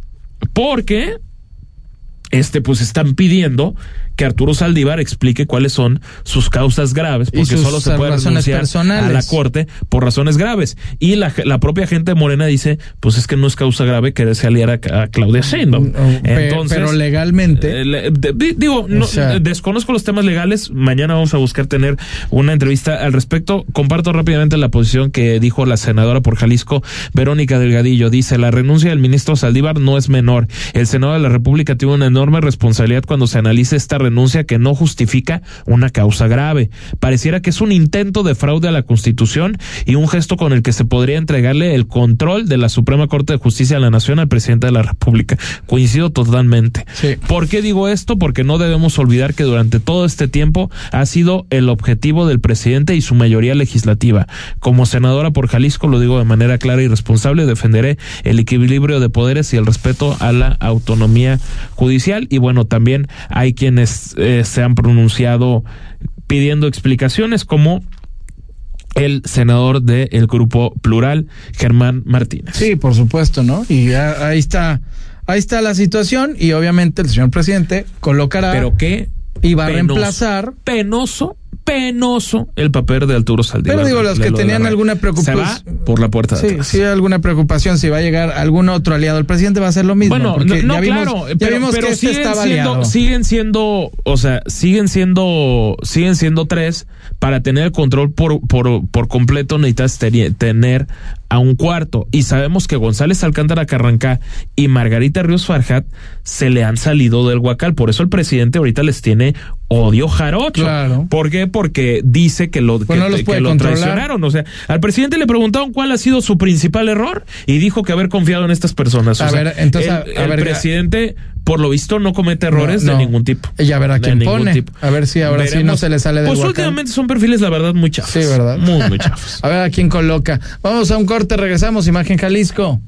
porque este pues están pidiendo que Arturo Saldívar explique cuáles son sus causas graves, porque solo se puede renunciar personales. a la corte por razones graves. Y la, la propia gente de Morena dice, pues es que no es causa grave quererse aliar a, a Claudia Sheinbaum. Entonces, pero legalmente. eh, le- de- di- digo, no, sea- desconozco los temas legales. Mañana vamos a buscar tener una entrevista al respecto. Comparto rápidamente la posición que dijo la senadora por Jalisco, Verónica Delgadillo. Dice, la renuncia del ministro Saldívar no es menor. El Senado de la República tiene una enorme responsabilidad cuando se analice esta renuncia que no justifica una causa grave. Pareciera que es un intento de fraude a la Constitución y un gesto con el que se podría entregarle el control de la Suprema Corte de Justicia de la Nación al presidente de la República. Coincido totalmente. ¿Por qué digo esto? Porque no debemos olvidar que durante todo este tiempo ha sido el objetivo del presidente y su mayoría legislativa. Como senadora por Jalisco, lo digo de manera clara y responsable, defenderé el equilibrio de poderes y el respeto a la autonomía judicial. Y bueno, también hay quienes eh, se han pronunciado pidiendo explicaciones como el senador del grupo plural, Germán Martínez. Sí, por supuesto, ¿no? Y ya ahí está, ahí está la situación y obviamente el señor presidente colocará Pero qué y va a reemplazar. penoso, penoso el papel de Arturo Saldívar. Pero digo, los que tenían alguna preocupación. Se va por la puerta de Sí, atrás. sí, alguna preocupación si va a llegar algún otro aliado. El presidente va a hacer lo mismo. Bueno, no, no, ya vimos, claro, ya pero, vimos pero que este siguen, estaba siendo, aliado. siguen siendo, o sea, siguen siendo, siguen siendo tres. Para tener el control por, por, por completo necesitas tener a un cuarto. Y sabemos que González Alcántara Carrancá y Margarita Ríos Farjat se le han salido del huacal. Por eso el presidente ahorita les tiene odio jarocho. Claro. ¿Por qué? Porque dice que lo, Pues que, no los que puede lo traicionaron. O sea, al presidente le preguntaron cuál ha sido su principal error y dijo que haber confiado en estas personas. O A sea, ver, entonces, el, a- a el ver, presidente, por lo visto, no comete errores No, no. de ningún tipo. Y ya verá De quién pone. tipo. A ver si ahora sí no Veremos. se le sale del Pues últimamente son perfiles, la verdad, muy chafos. Sí, ¿verdad? Muy, muy chafos. A ver a quién coloca. Vamos a un corte, regresamos. Imagen Jalisco.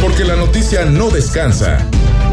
Porque la noticia no descansa.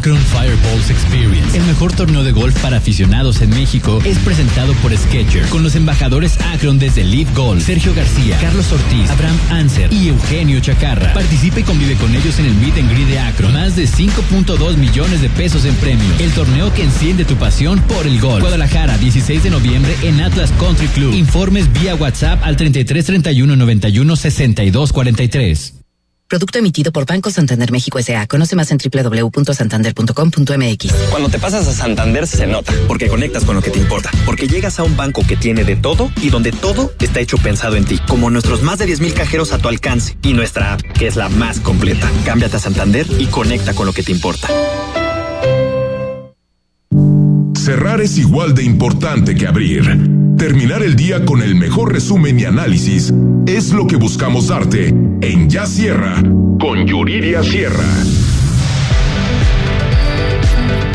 Akron Fireballs Experience, el mejor torneo de golf para aficionados en México, es presentado por Sketcher, con los embajadores Akron desde Live Golf, Sergio García, Carlos Ortiz, Abraham Anser y Eugenio Chacarra. Participa y convive con ellos en el Meet and Greet de Akron. Más de 5.2 millones de pesos en premios. El torneo que enciende tu pasión por el golf. Guadalajara, 16 de noviembre en Atlas Country Club. Informes vía WhatsApp al 33 31 91 62 43. Producto emitido por Banco Santander México S.A. Conoce más en www.santander.com.mx. Cuando te pasas a Santander se nota, porque conectas con lo que te importa, porque llegas a un banco que tiene de todo y donde todo está hecho pensado en ti, como nuestros más de 10.000 cajeros a tu alcance y nuestra app, que es la más completa. Cámbiate a Santander y conecta con lo que te importa. Cerrar es igual de importante que abrir. Terminar el día con el mejor resumen y análisis es lo que buscamos darte en Ya Sierra con Yuridia Sierra.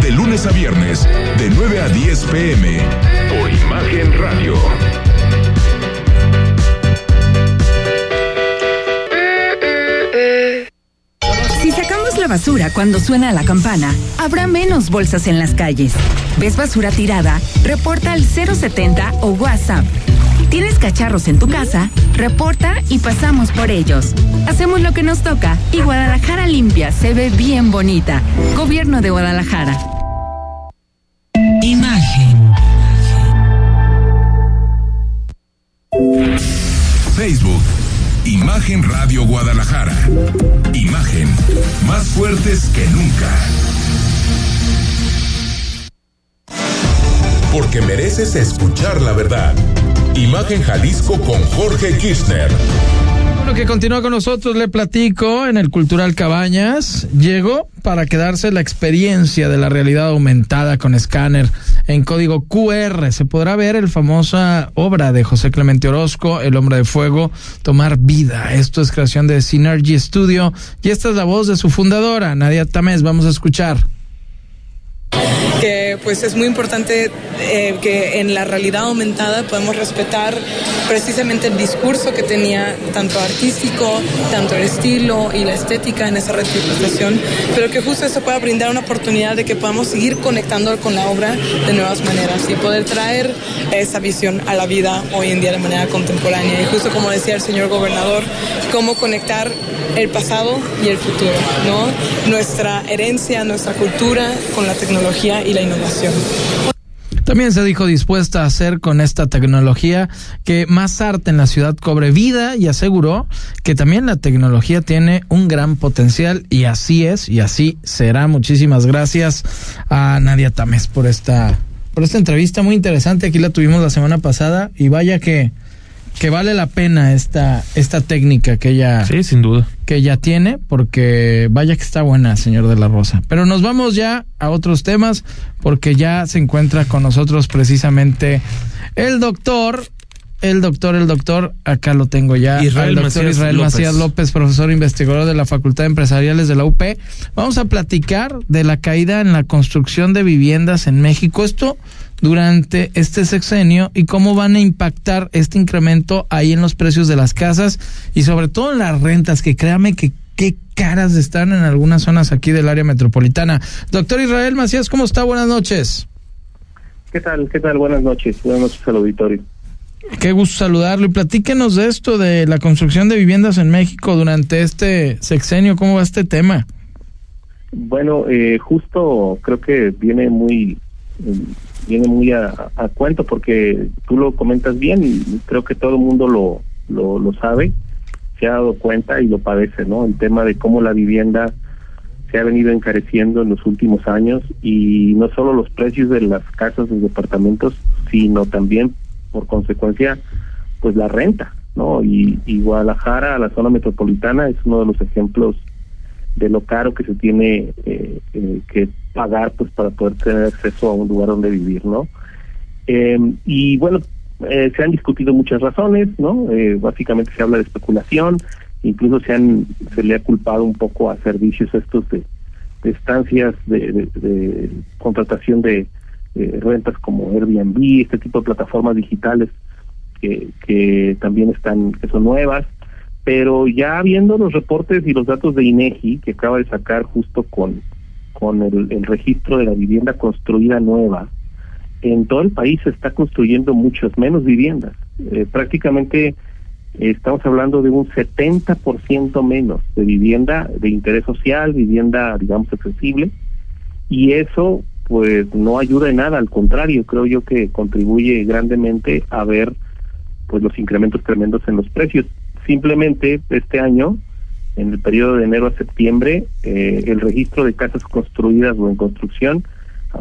De lunes a viernes, de 9 a 10 pm, por Imagen Radio. Si sacamos la basura cuando suena la campana, habrá menos bolsas en las calles. ¿Ves basura tirada? Reporta al 070 o WhatsApp. ¿Tienes cacharros en tu casa? Reporta y pasamos por ellos. Hacemos lo que nos toca y Guadalajara limpia se ve bien bonita. Gobierno de Guadalajara. Imagen. Facebook, Imagen Radio Guadalajara. Imagen, más fuertes que nunca. Porque mereces escuchar la verdad. Imagen Jalisco con Jorge Kirchner. Bueno, que continúa con nosotros, le platico en el Cultural Cabañas. Llegó para quedarse la experiencia de la realidad aumentada con escáner en código QR. Se podrá ver el famosa obra de José Clemente Orozco, El hombre de fuego, Tomar vida. Esto es creación de Synergy Studio y esta es la voz de su fundadora, Nadia Tamés. Vamos a escuchar que pues es muy importante eh, que en la realidad aumentada podemos respetar precisamente el discurso que tenía tanto artístico, tanto el estilo y la estética en esa representación, pero que justo eso pueda brindar una oportunidad de que podamos seguir conectando con la obra de nuevas maneras y poder traer esa visión a la vida hoy en día de manera contemporánea. Y justo como decía el señor gobernador, cómo conectar el pasado y el futuro, ¿no? Nuestra herencia, nuestra cultura con la tecnología y la innovación. También se dijo dispuesta a hacer con esta tecnología que más arte en la ciudad cobre vida y aseguró que también la tecnología tiene un gran potencial y así es y así será. Muchísimas gracias a Nadia Tames por esta por esta entrevista muy interesante. Aquí la tuvimos la semana pasada y vaya que que vale la pena esta esta técnica que ella sí sin duda que ella tiene porque vaya que está buena señor de la Rosa pero nos vamos ya a otros temas porque ya se encuentra con nosotros precisamente el doctor el doctor, el doctor, acá lo tengo ya, Israel el doctor Macías Israel López. Macías López, profesor investigador de la Facultad de Empresariales de la UP. Vamos a platicar de la caída en la construcción de viviendas en México. Esto durante este sexenio y cómo van a impactar este incremento ahí en los precios de las casas y sobre todo en las rentas, que créame que qué caras están en algunas zonas aquí del área metropolitana. Doctor Israel Macías, ¿cómo está? Buenas noches. ¿Qué tal? ¿Qué tal? Buenas noches. Buenas noches al auditorio. Qué gusto saludarlo y platíquenos de esto, de la construcción de viviendas en México durante este sexenio, ¿cómo va este tema? Bueno, eh, justo creo que viene muy viene muy a, cuento porque tú lo comentas bien y creo que todo el mundo lo, lo, sabe, se ha dado cuenta y lo padece, ¿no? El tema de cómo la vivienda se ha venido encareciendo en los últimos años y no solo los precios de las casas, de departamentos, sino también por consecuencia, pues la renta, ¿no? Y, y Guadalajara, la zona metropolitana, es uno de los ejemplos de lo caro que se tiene eh, eh, que pagar pues para poder tener acceso a un lugar donde vivir, ¿no? Eh, y bueno, eh, se han discutido muchas razones, ¿no? Eh, básicamente se habla de especulación, incluso se han se le ha culpado un poco a servicios estos de, estancias de, contratación de rentas como Airbnb, este tipo de plataformas digitales que, que también están, que son nuevas, pero ya viendo los reportes y los datos de INEGI que acaba de sacar justo con, con el, registro de la vivienda construida nueva, en todo el país se está construyendo muchas menos viviendas. Eh, prácticamente estamos hablando de un 70% menos de vivienda de interés social, vivienda, digamos, accesible, y eso pues no ayuda en nada, al contrario, creo yo que contribuye grandemente a ver pues los incrementos tremendos en los precios. Simplemente este año en el periodo de enero a septiembre, eh, el registro de casas construidas o en construcción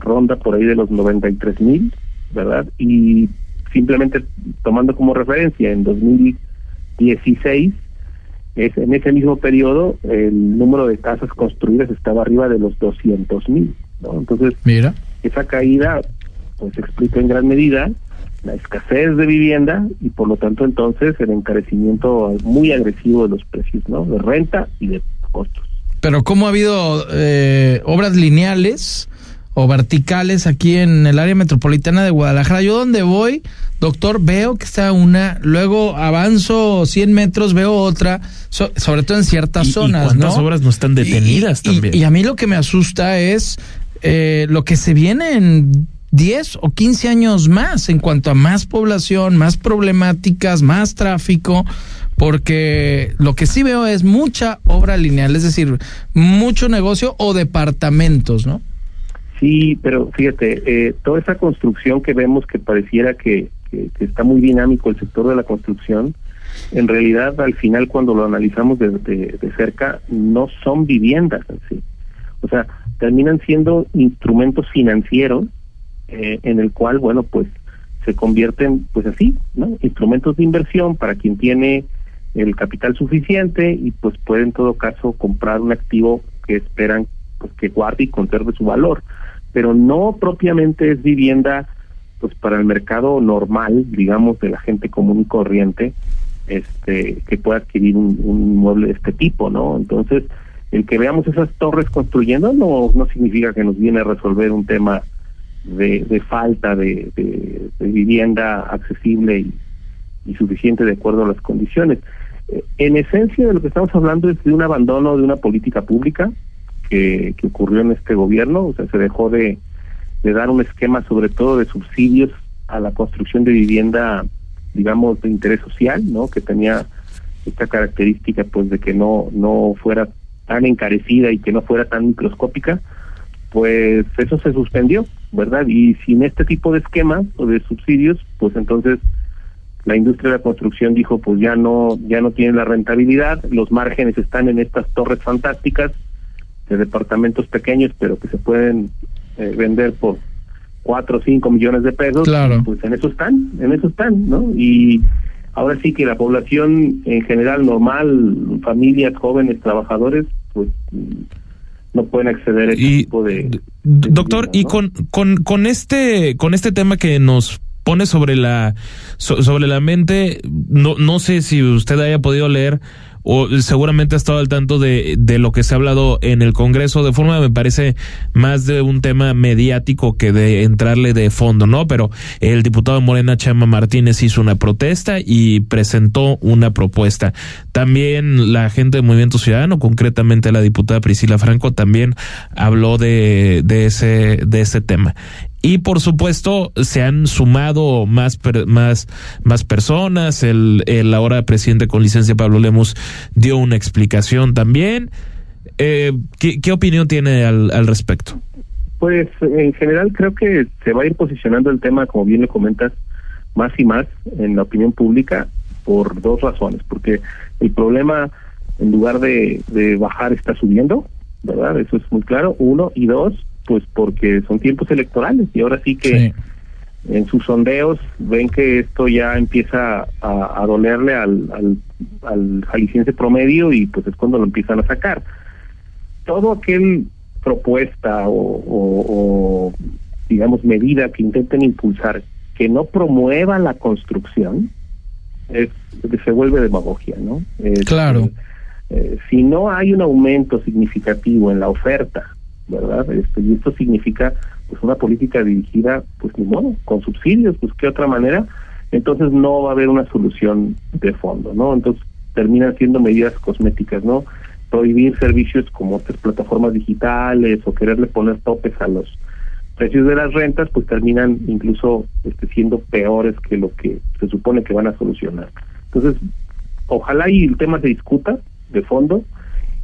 ronda por ahí de los 93 mil, ¿verdad? Y simplemente tomando como referencia, en 2016, es, en ese mismo periodo, el número de casas construidas estaba arriba de los 200 mil, ¿no? Entonces, Mira. esa caída, pues explica en gran medida la escasez de vivienda y por lo tanto entonces el encarecimiento muy agresivo de los precios, ¿no? De renta y de costos. Pero ¿cómo ha habido eh, obras lineales o verticales aquí en el área metropolitana de Guadalajara? Yo donde voy, doctor, veo que está una, luego avanzo 100 metros, veo otra, so- sobre todo en ciertas ¿Y- y zonas, cuántas ¿no? obras no están detenidas Y- y- también? Y, a mí lo que me asusta es eh, lo que se viene en 10 o 15 años más en cuanto a más población, más problemáticas, más tráfico, porque lo que sí veo es mucha obra lineal, es decir, mucho negocio o departamentos, ¿no? Sí, pero fíjate, eh, toda esa construcción que vemos que pareciera que, que- que está muy dinámico el sector de la construcción, en realidad al final cuando lo analizamos de, de- de cerca, no son viviendas en sí. O sea, terminan siendo instrumentos financieros eh, en el cual, bueno, pues se convierten, pues así, ¿no? Instrumentos de inversión para quien tiene el capital suficiente y pues puede en todo caso comprar un activo que esperan pues que guarde y conserve su valor, pero no propiamente es vivienda pues para el mercado normal, digamos, de la gente común y corriente, este, que pueda adquirir un, un inmueble de este tipo, ¿no? Entonces, el que veamos esas torres construyendo no, no significa que nos viene a resolver un tema de, falta de vivienda accesible y, y suficiente de acuerdo a las condiciones. Eh, En esencia de lo que estamos hablando es de un abandono de una política pública que, que ocurrió en este gobierno, o sea, se dejó de, de dar un esquema sobre todo de subsidios a la construcción de vivienda, digamos, de interés social, ¿no? Que tenía esta característica, pues, de que no, no fuera tan encarecida y que no fuera tan microscópica, pues eso se suspendió, ¿verdad? Y sin este tipo de esquemas o de subsidios, pues entonces la industria de la construcción dijo, pues ya no, ya no tiene la rentabilidad, los márgenes están en estas torres fantásticas de departamentos pequeños, pero que se pueden eh, vender por cuatro o cinco millones de pesos, Claro. pues en eso están, en eso están, ¿no? Y ahora sí que la población en general normal, familias, jóvenes, trabajadores, pues no pueden acceder a este tipo de... Doctor, y con, con, con este, con este tema que nos pone sobre la, so- sobre la mente, no, no sé si usted haya podido leer o seguramente ha estado al tanto de, de lo que se ha hablado en el Congreso de forma, me parece, más de un tema mediático que de entrarle de fondo, ¿no? Pero el diputado de Morena, Chama Martínez, hizo una protesta y presentó una propuesta. También la gente del Movimiento Ciudadano, concretamente la diputada Priscila Franco, también habló de, de ese, de ese tema. Y por supuesto se han sumado más más más personas. El, el ahora presidente con licencia Pablo Lemus dio una explicación también. Eh, ¿qué, qué opinión tiene al, al respecto? Pues en general creo que se va a ir posicionando el tema, como bien lo comentas, más y más en la opinión pública por dos razones. Porque el problema, en lugar de, de bajar, está subiendo, ¿verdad? Eso es muy claro. Uno. Y dos, pues porque son tiempos electorales y ahora sí que en sus sondeos ven que esto ya empieza a, a dolerle al, al, al jalisciense promedio y pues es cuando lo empiezan a sacar. Todo aquel propuesta o, o- o, digamos medida que intenten impulsar que no promueva la construcción es se vuelve demagogia, ¿no? Es, Claro. eh, si no hay un aumento significativo en la oferta, ¿verdad? Este, y esto significa pues una política dirigida, pues ni modo, con subsidios, pues qué otra manera, entonces no va a haber una solución de fondo, ¿no? Entonces terminan siendo medidas cosméticas, ¿no? Prohibir servicios como otras plataformas digitales o quererle poner topes a los precios de las rentas, pues terminan incluso este, siendo peores que lo que se supone que van a solucionar. Entonces, ojalá y el tema se discuta de fondo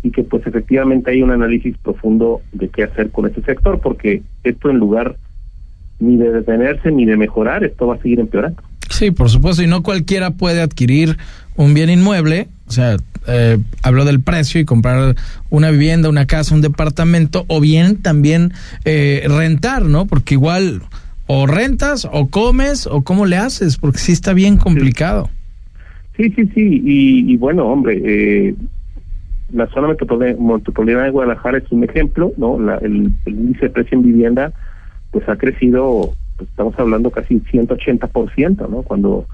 y que pues efectivamente hay un análisis profundo de qué hacer con este sector, porque esto en lugar ni de detenerse ni de mejorar, esto va a seguir empeorando. Sí, por supuesto, y no cualquiera puede adquirir un bien inmueble O sea, eh, habló del precio y comprar una vivienda, una casa, un departamento, o bien también eh, rentar, ¿no? Porque igual o rentas o comes o cómo le haces, porque sí está bien complicado. Sí, sí, sí, y, bueno, hombre, eh, la zona metropolitana de Guadalajara es un ejemplo, ¿no? el, índice de precio en vivienda, pues ha crecido, pues estamos hablando casi 180%, ¿no? Cuando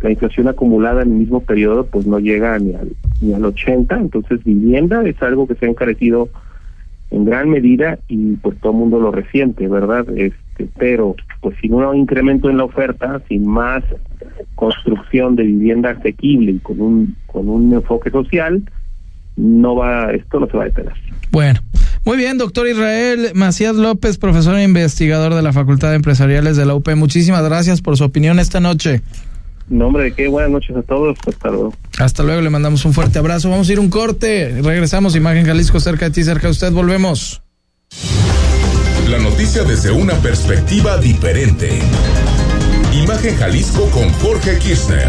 la inflación acumulada en el mismo periodo, pues no llega ni al, ni al 80%, entonces vivienda es algo que se ha encarecido en gran medida y pues todo el mundo lo resiente, ¿verdad? Este, pero pues sin un incremento en la oferta, sin más construcción de vivienda asequible y con un con un enfoque social, no va, esto no se va a detener. Bueno, muy bien, doctor Israel Macías López, profesor e investigador de la Facultad de Empresariales de la UP. Muchísimas gracias por su opinión esta noche. Nombre de qué, buenas noches a todos, hasta luego. Hasta luego, le mandamos un fuerte abrazo. Vamos a ir un corte, regresamos, Imagen Jalisco, cerca de ti, cerca de usted, volvemos. La noticia desde una perspectiva diferente. Imagen Jalisco con Jorge Kirchner.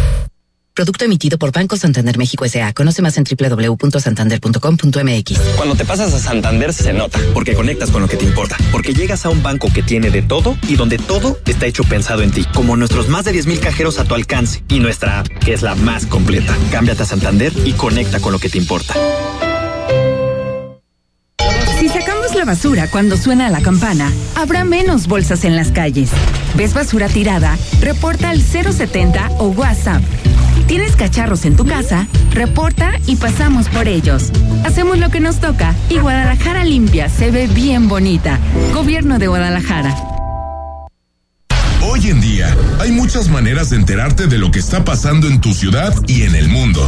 Producto emitido por Banco Santander México S.A. Conoce más en www.santander.com.mx. Cuando te pasas a Santander se nota, porque conectas con lo que te importa, porque llegas a un banco que tiene de todo y donde todo está hecho pensado en ti, como nuestros más de 10.000 cajeros a tu alcance y nuestra app, que es la más completa. Cámbiate a Santander y conecta con lo que te importa. Si sacamos la basura cuando suena la campana, habrá menos bolsas en las calles. ¿Ves basura tirada? Reporta al 070 o WhatsApp ¿Tienes cacharros en tu casa? Reporta y pasamos por ellos. Hacemos lo que nos toca y Guadalajara limpia se ve bien bonita. Gobierno de Guadalajara. Hoy en día hay muchas maneras de enterarte de lo que está pasando en tu ciudad y en el mundo.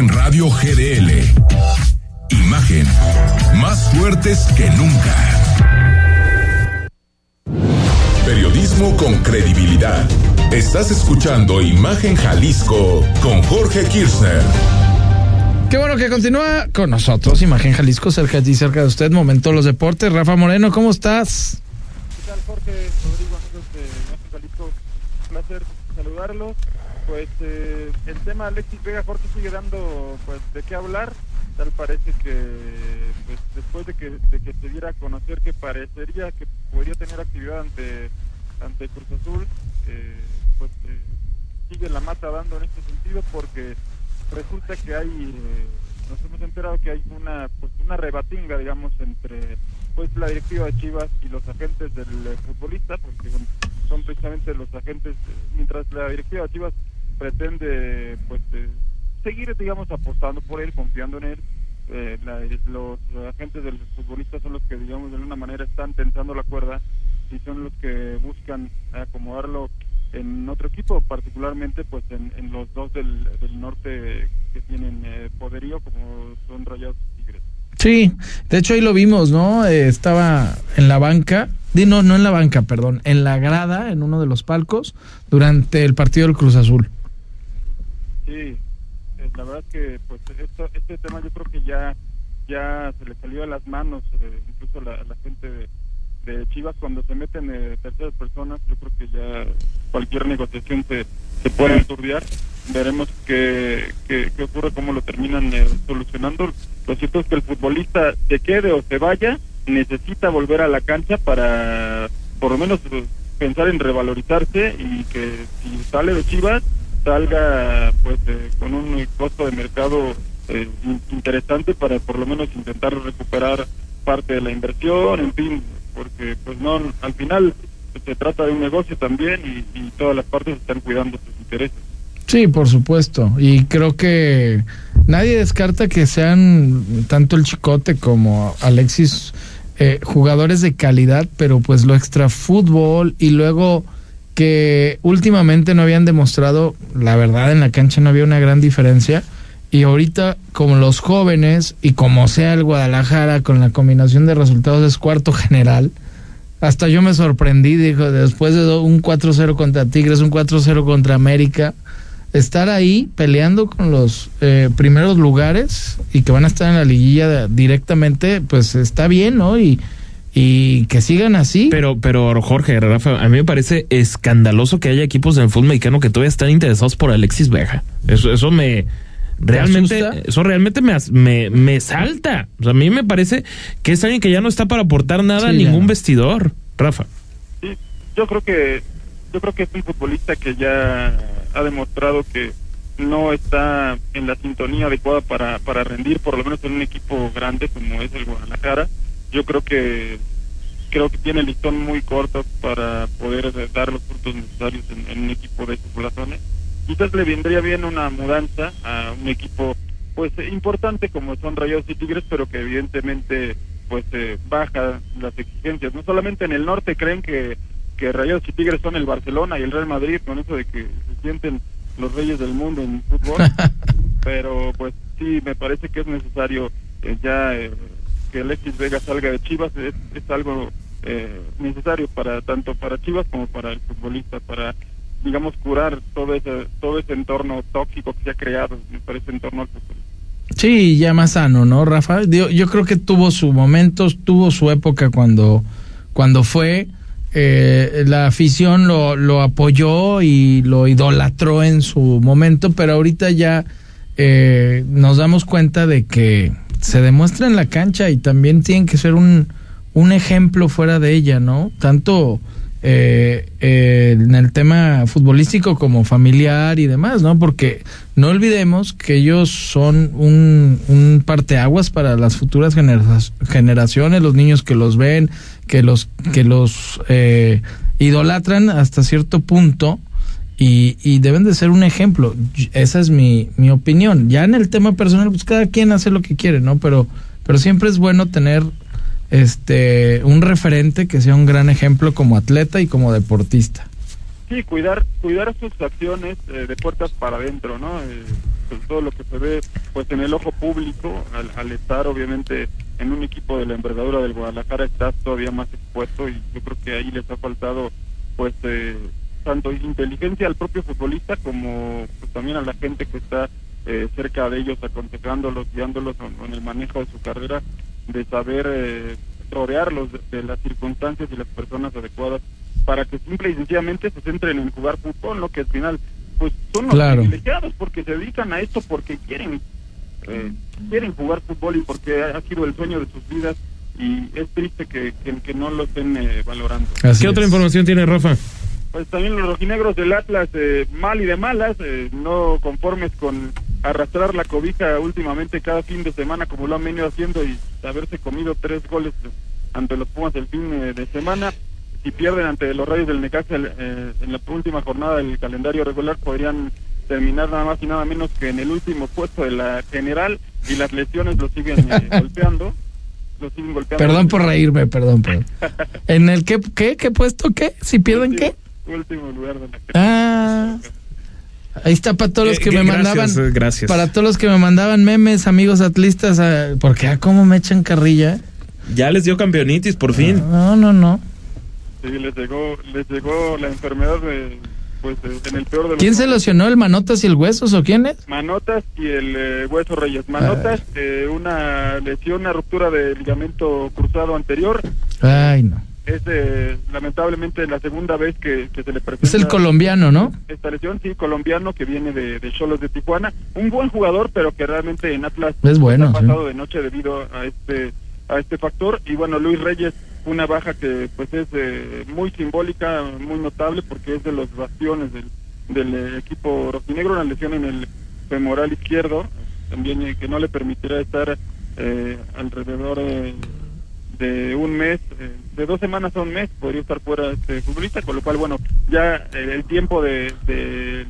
Imagen Radio GDL. Imagen, más fuertes que nunca. Periodismo con credibilidad. Estás escuchando Imagen Jalisco con Jorge Kirchner. Qué bueno que continúa con nosotros, Imagen Jalisco, cerca de ti, cerca de usted. Momento los deportes. Rafa Moreno, ¿cómo estás? ¿Qué tal, Jorge? Rodrigo, amigos de Imagen Jalisco. Un placer saludarlos. Pues eh, el tema Alexis Vega Jorge sigue dando pues de qué hablar. Tal parece que pues, después de que, de que se diera a conocer que parecería que podría tener actividad ante, ante Cruz Azul, eh, pues eh, sigue la mata dando en este sentido porque resulta que hay, eh, nos hemos enterado que hay una, pues una rebatinga, digamos, entre pues la directiva de Chivas y los agentes del eh, futbolista, porque son precisamente los agentes, eh, mientras la directiva de Chivas pretende pues seguir, digamos, apostando por él, confiando en él, los agentes del futbolista son los que, digamos, de alguna manera están tensando la cuerda y son los que buscan acomodarlo en otro equipo, particularmente pues en, los dos del, norte que tienen eh, poderío, como son Rayados Tigres. Sí, de hecho ahí lo vimos, ¿no? Eh, estaba en la banca, no, no en la banca, perdón, en la grada, en uno de los palcos, durante el partido del Cruz Azul. Sí, eh, la verdad que pues este tema yo creo que ya ya se le salió a las manos, incluso la, la gente de de Chivas cuando se meten eh, terceras personas, yo creo que ya cualquier negociación se, se puede estudiar. Veremos qué, qué, ocurre, cómo lo terminan eh, solucionando. Lo cierto es que el futbolista se quede o se vaya, necesita volver a la cancha para por lo menos pensar en revalorizarse y que si sale de Chivas salga pues eh, con un costo de mercado eh, interesante para por lo menos intentar recuperar parte de la inversión, en fin, porque pues no, al final se trata de un negocio también y, y todas las partes están cuidando sus intereses. Sí, por supuesto. Y creo que nadie descarta que sean tanto el Chicote como Alexis eh, jugadores de calidad, pero pues lo extra fútbol y luego que últimamente no habían demostrado, la verdad en la cancha no había una gran diferencia. Y ahorita, como los jóvenes y como sea el Guadalajara con la combinación de resultados es cuarto general, hasta yo me sorprendí, dijo, después de un 4-0 contra Tigres, un 4-0 contra América, estar ahí peleando con los eh, primeros lugares y que van a estar en la liguilla directamente, pues está bien, ¿no? Y, y que sigan así. Pero, pero Jorge, Rafa, a mí me parece escandaloso que haya equipos del fútbol mexicano que todavía están interesados por Alexis Veja. Eso, eso me realmente, eso realmente me, me, me, salta. O sea, a mí me parece que es alguien que ya no está para aportar nada a ningún vestidor, Rafa. Sí, yo creo que, yo creo que es un futbolista que ya ha demostrado que no está en la sintonía adecuada para, para rendir, por lo menos en un equipo grande como es el Guadalajara. Yo creo que creo que tiene el listón muy corto para poder dar los frutos necesarios en, en un equipo de esos blasones. Quizás le vendría bien una mudanza a un equipo pues importante como son Rayos y Tigres, pero que evidentemente pues eh, baja las exigencias. No solamente en el norte creen que que Rayados y Tigres son el Barcelona y el Real Madrid, con eso de que se sienten los reyes del mundo en fútbol. Pero pues sí, me parece que es necesario eh, ya eh, que Alexis Vega salga de Chivas, es, algo eh, necesario para tanto para Chivas como para el futbolista, para digamos curar todo ese todo ese entorno tóxico que se ha creado, me parece entorno al futbolista. Sí, ya más sano, ¿no, Rafa? Yo, yo creo que tuvo su momento, tuvo su época cuando cuando fue eh, la afición lo, lo, apoyó y lo idolatró en su momento, pero ahorita ya eh, nos damos cuenta de que se demuestra en la cancha y también tiene que ser un, un ejemplo fuera de ella, ¿no? Tanto eh, eh, en el tema futbolístico como familiar y demás, ¿no? Porque no olvidemos que ellos son un, un parteaguas para las futuras generaciones, los niños que los ven, que los, que los eh, idolatran hasta cierto punto y, y, deben de ser un ejemplo. Esa es mi, mi opinión. Ya en el tema personal, pues cada quien hace lo que quiere, ¿no? Pero, pero siempre es bueno tener este un referente que sea un gran ejemplo como atleta y como deportista. Sí, cuidar cuidar sus acciones eh, de puertas para adentro, ¿no? Eh, pues todo lo que se ve pues en el ojo público al, al, estar obviamente en un equipo de la envergadura del Guadalajara estás todavía más expuesto y yo creo que ahí les ha faltado pues eh, tanto inteligencia al propio futbolista como pues, también a la gente que está eh, cerca de ellos aconsejándolos, guiándolos en, en el manejo de su carrera de saber eh, rodearlos de, de, las circunstancias y las personas adecuadas para que simple y sencillamente se centren en jugar fútbol, ¿no? Que al final, pues son los claro. privilegiados porque se dedican a esto porque quieren, eh, quieren jugar fútbol y porque ha, ha, sido el sueño de sus vidas y es triste que, que, que no lo estén eh, valorando. Así ¿Qué es. otra información tiene Rafa? Pues también los rojinegros del Atlas, eh, mal y de malas, no conformes con arrastrar la cobija últimamente cada fin de semana como lo han venido haciendo y haberse comido tres goles ante los Pumas el fin eh, de semana. Si pierden ante los Rayos del Necaxa eh, en la última jornada del calendario regular podrían terminar nada más y nada menos que en el último puesto de la general y las lesiones lo siguen eh, golpeando. Perdón por reírme, perdón. perdón. ¿En el qué, qué, qué puesto qué? ¿Si pierden qué? Último lugar de la Ah. Ahí está para todos los que me gracias, mandaban. Gracias. Para todos los que me mandaban memes, amigos atlistas, ah, porque ah, cómo me echan carrilla. Ya les dio campeonitis por fin. No, no, no. Sí, les llegó, les llegó la enfermedad de, pues, en el peor de los ¿Quién se lesionó, el Manotas y el Huesos o quién es? Manotas y el eh, Hueso Reyes. Manotas, eh, una lesión, una ruptura de ligamento cruzado anterior. Ay, no. Es eh, lamentablemente la segunda vez que, que, se le presenta. Es el colombiano, ¿no? Esta lesión, sí, colombiano que viene de, de Cholos de Tijuana. Un buen jugador, pero que realmente en Atlas es bueno, ha pasado sí. de noche debido a este a este factor. Y bueno, Luis Reyes una baja que pues es eh, muy simbólica, muy notable porque es de los bastiones del, del eh, equipo rojinegro, una lesión en el femoral izquierdo, también eh, que no le permitirá estar eh, alrededor eh, de un mes, eh, de dos semanas a un mes, podría estar fuera este futbolista, con lo cual, bueno, ya eh, el tiempo de, de,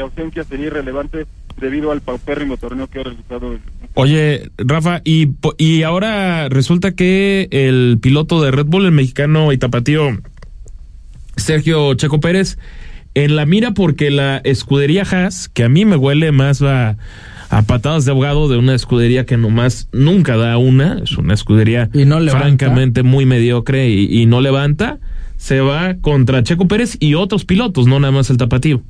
ausencia sería irrelevante debido al paupérrimo torneo que ha realizado el Oye, Rafa, y, y ahora resulta que el piloto de Red Bull, el mexicano y tapatío Sergio Checo Pérez, en la mira porque la escudería Haas, que a mí me huele más a, a patadas de abogado de una escudería que nomás nunca da una, es una escudería francamente muy mediocre y, y no levanta, se va contra Checo Pérez y otros pilotos, no nada más el tapatío.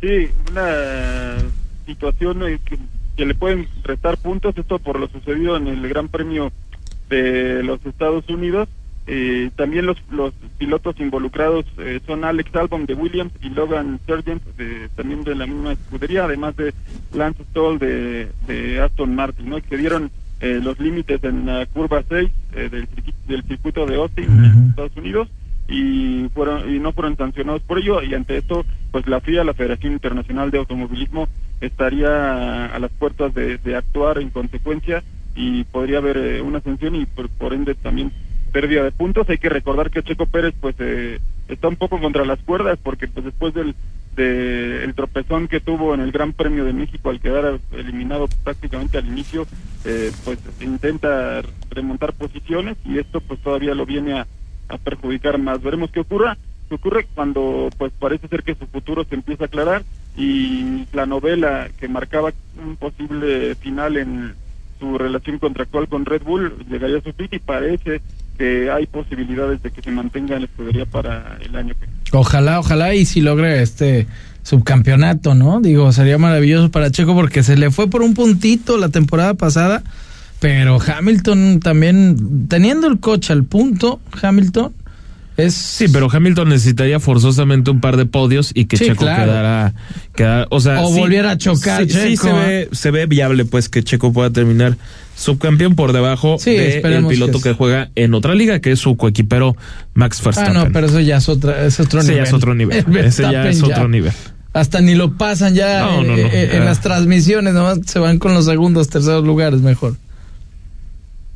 Sí, una situación que, que le pueden restar puntos, esto por lo sucedido en el Gran Premio de los Estados Unidos. Eh, también los, los pilotos involucrados eh, son Alex Albon de Williams y Logan Sargent de, también de la misma escudería, además de Lance Stoll de, de Aston Martin, ¿no? Excedieron eh, los límites en la curva 6 eh, del, circuito, del circuito de Austin en Estados Unidos y fueron y no fueron sancionados por ello y ante esto pues la FIA la Federación Internacional de Automovilismo estaría a las puertas de, de actuar en consecuencia y podría haber eh, una sanción y por, por ende también pérdida de puntos hay que recordar que Checo Pérez pues eh, está un poco contra las cuerdas porque pues después del de el tropezón que tuvo en el Gran Premio de México al quedar eliminado prácticamente al inicio eh, pues intenta remontar posiciones y esto pues todavía lo viene a perjudicar más. Veremos qué ocurra, qué ocurre cuando pues parece ser que su futuro se empieza a aclarar y la novela que marcaba un posible final en su relación contractual con Red Bull llegaría a su fin y parece que hay posibilidades de que se mantenga en la escudería para el año que viene. Ojalá, ojalá y si logre este subcampeonato, ¿no? Digo, sería maravilloso para Checo porque se le fue por un puntito la temporada pasada, pero Hamilton también, teniendo el coche al punto, Hamilton es... Sí, pero Hamilton necesitaría forzosamente un par de podios y que Sí, Checo claro. quedara, quedara- o sea, O sí- volviera a chocar Sí, sí Checo, se ve, se ve viable pues que Checo pueda terminar subcampeón por debajo Sí, del esperemos piloto que que, juega en otra liga, que es su coequipero Max Ah, Verstappen. no, pero eso ya es, otra, es otro Ese nivel. ya es otro nivel. El Ese ya es otro nivel. Hasta ni lo pasan ya No, no, no, en- las transmisiones, nomás se van con los segundos, terceros lugares mejor.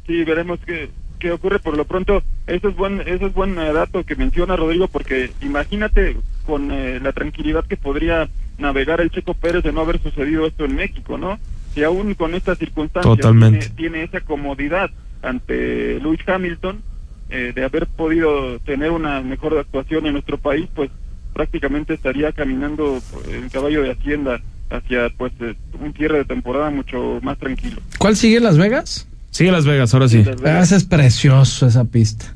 Sí, veremos qué, qué ocurre. Por lo pronto, eso es buen, eso es buen eh, dato que menciona Rodrigo, porque imagínate con eh, la tranquilidad que podría navegar el Checo Pérez de no haber sucedido esto en México, ¿no? Si aún con estas circunstancias. Tiene, tiene esa comodidad ante Lewis Hamilton eh, de haber podido tener una mejor actuación en nuestro país, pues prácticamente estaría caminando en caballo de hacienda hacia pues eh, un cierre de temporada mucho más tranquilo. ¿Cuál sigue Las Vegas? Sigue Las Vegas, ahora sí. Ah, esa es precioso esa pista.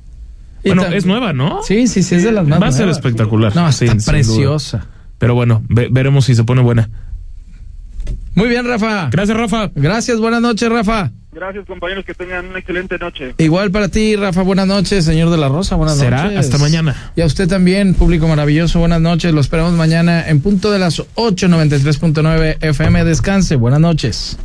Y Bueno, es nueva, ¿no? Sí, sí, sí, es de las más Va a ser nuevas. espectacular. No, Sí, está sin preciosa. Pero bueno, ve- veremos si se pone buena. Muy bien, Rafa. Gracias, Rafa. Gracias, buenas noches, Rafa. Gracias compañeros, que tengan una excelente noche. Igual para ti, Rafa, buenas noches, señor de la Rosa, buenas Será noches. hasta mañana. Y a usted también, público maravilloso, buenas noches. Lo esperamos mañana en punto de las 8.93.9 FM. Descanse, buenas noches.